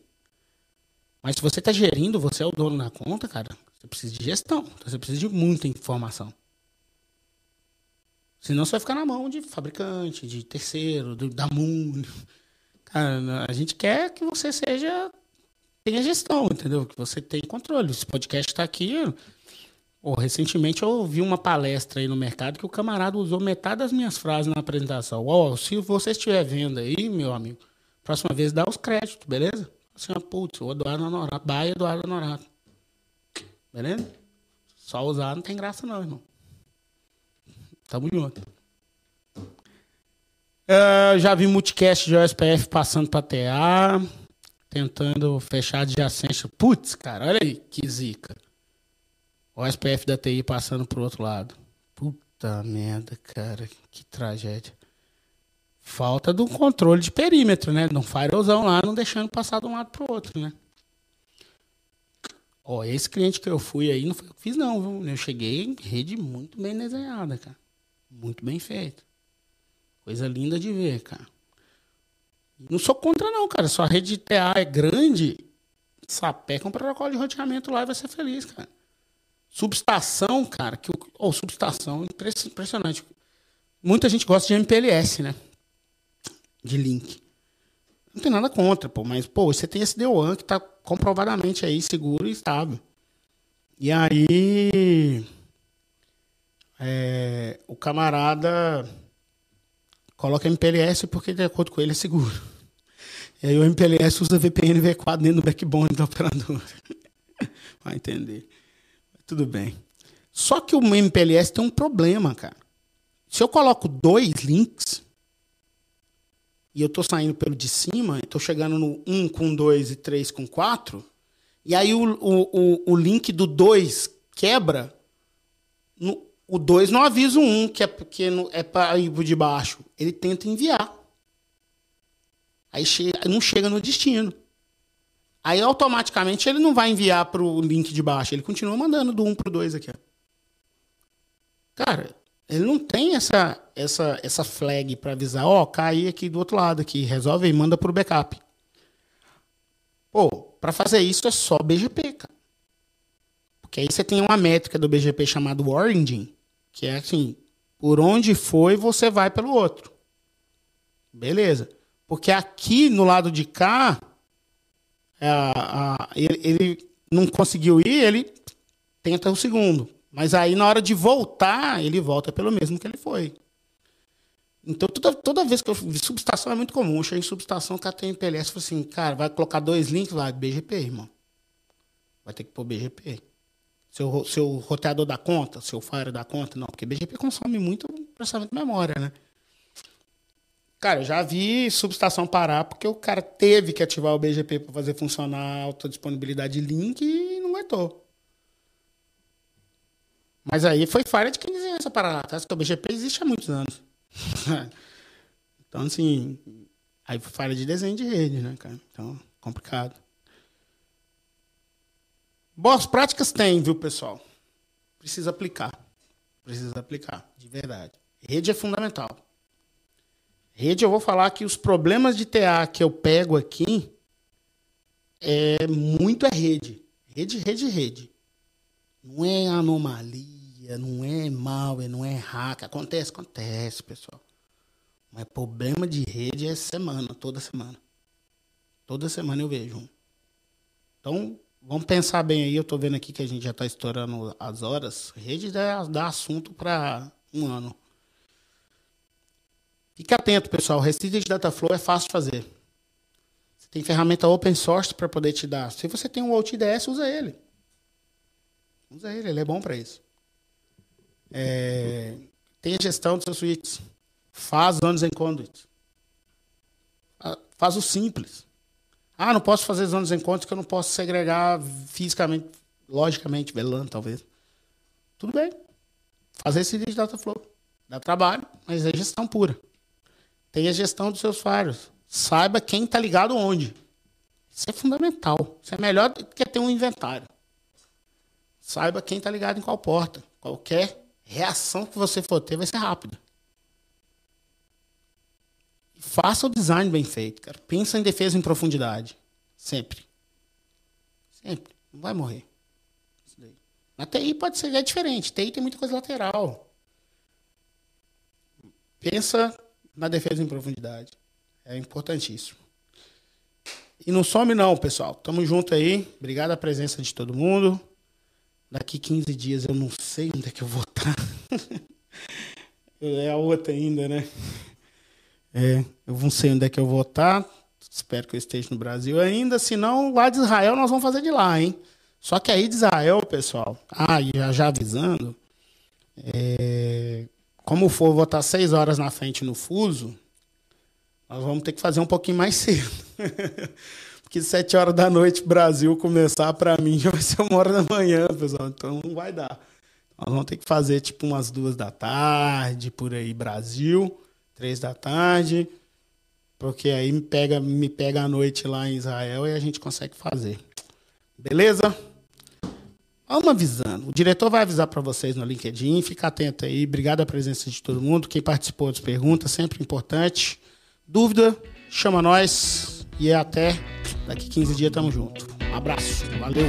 Mas se você está gerindo, você é o dono da conta, cara, você precisa de gestão. Então você precisa de muita informação. Senão você vai ficar na mão de fabricante, de terceiro, do, da Mundo. Cara, a gente quer que você seja. tenha gestão, entendeu? Que você tenha controle. Esse podcast está aqui. Oh, recentemente eu ouvi uma palestra aí no mercado que o camarada usou metade das minhas frases na apresentação. Oh, se você estiver vendo aí, meu amigo, próxima vez dá os créditos, beleza? Assim, putz, o Eduardo Honorato, Baia Eduardo Honorato. Beleza? Só usar não tem graça não, irmão. Tamo junto. Uh, já vi multicast de OSPF passando para TA, tentando fechar adjacência. Putz, cara, olha aí que zica. O SPF da TI passando pro outro lado. Puta merda, cara, que tragédia. Falta do controle de perímetro, né? Num firewallzão lá, não deixando passar de um lado pro outro, né? Ó, esse cliente que eu fui aí, não foi eu que fiz não, viu? Eu cheguei em rede muito bem desenhada, cara. Muito bem feita. Coisa linda de ver, cara. Não sou contra não, cara. Sua rede de TA é grande, sapeca um protocolo de roteamento lá e vai ser feliz, cara. Subestação, cara, que o. Oh, impressionante. Muita gente gosta de MPLS, né? De link. Não tem nada contra, pô, mas, pô, você tem esse D1 que tá comprovadamente aí seguro e estável. E aí. É, o camarada coloca MPLS porque, de acordo com ele, é seguro. E aí o MPLS usa VPN V4 dentro do backbone do operador. Vai entender. Tudo bem. Só que o MPLS tem um problema, cara. Se eu coloco dois links e eu tô saindo pelo de cima, tô chegando no 1 com 2 e 3 com 4, e aí o, o, o, o link do 2 quebra, no, o 2 não avisa o 1 que é, que é para ir de baixo. Ele tenta enviar. Aí chega, não chega no destino. Aí automaticamente ele não vai enviar para o link de baixo, ele continua mandando do 1 para o 2 aqui. Ó. Cara, ele não tem essa essa essa flag para avisar, ó, oh, cai aqui do outro lado aqui, resolve e manda pro backup. Pô, para fazer isso é só BGP, cara. Porque aí você tem uma métrica do BGP chamado Origin, que é assim, por onde foi, você vai pelo outro. Beleza. Porque aqui no lado de cá, é, a, ele, ele não conseguiu ir, ele tenta o segundo. Mas aí, na hora de voltar, ele volta pelo mesmo que ele foi. Então, toda, toda vez que eu vi subestação é muito comum. Eu cheguei em subestação, cara tem MPLS e falei assim, cara, vai colocar dois links lá, BGP, irmão. Vai ter que pôr BGP. Seu, seu roteador dá conta, seu Fire dá conta, não, porque BGP consome muito processamento de memória, né? Cara, eu já vi subestação parar porque o cara teve que ativar o BGP para fazer funcionar a alta disponibilidade de link e não aguentou. Mas aí foi falha de quem desenhou essa parada. Tá? O BGP existe há muitos anos. então, assim, aí falha de desenho de rede, né, cara? Então, complicado. Boas práticas tem, viu, pessoal? Precisa aplicar. Precisa aplicar, de verdade. Rede é fundamental. Rede, eu vou falar que os problemas de TA que eu pego aqui é muito é rede. Rede, rede, rede. Não é anomalia, não é mal, não é hack. Acontece, acontece, pessoal. Mas problema de rede é semana, toda semana. Toda semana eu vejo um. Então, vamos pensar bem aí. Eu estou vendo aqui que a gente já está estourando as horas. Rede dá, dá assunto para um ano. Fique atento, pessoal. Restricted Dataflow é fácil de fazer. Você tem ferramenta open source para poder te dar. Se você tem um OutDS, usa ele. Usa ele, ele é bom para isso. É, a gestão dos seus suítes. Faz zonas em conduit. Ah, faz o simples. Ah, não posso fazer zonas em conduit que eu não posso segregar fisicamente, logicamente, VLAN talvez. Tudo bem. Fazer esse de Dataflow. Dá trabalho, mas é gestão pura. Tem a gestão dos seus firewalls. Saiba quem está ligado onde. Isso é fundamental. Isso é melhor do que ter um inventário. Saiba quem está ligado em qual porta. Qualquer reação que você for ter vai ser rápida. Faça o design bem feito, cara. Pensa em defesa em profundidade. Sempre. Sempre. Não vai morrer. Na TI pode ser é diferente. TI tem muita coisa lateral. Pensa na defesa em profundidade. É importantíssimo. E não some não, pessoal. Tamo junto aí. Obrigado a presença de todo mundo. Daqui 15 dias eu não sei onde é que eu vou estar. é a outra ainda, né? É, eu não sei onde é que eu vou estar. Espero que eu esteja no Brasil ainda. Se não, lá de Israel nós vamos fazer de lá, hein? Só que aí de Israel, pessoal, ah, já, já avisando, é, como for, vou estar seis horas na frente no fuso, nós vamos ter que fazer um pouquinho mais cedo. Porque sete horas da noite Brasil começar, para mim, já vai ser uma hora da manhã, pessoal. Então não vai dar. Nós vamos ter que fazer tipo umas duas da tarde, por aí, Brasil, três da tarde, porque aí me pega, me pega a noite lá em Israel e a gente consegue fazer. Beleza? Vamos avisando. O diretor vai avisar para vocês no LinkedIn. Fica atento aí. Obrigado a presença de todo mundo. Quem participou das perguntas, sempre importante. Dúvida, chama nós. E até daqui 15 dias tamo junto. Um abraço. Valeu.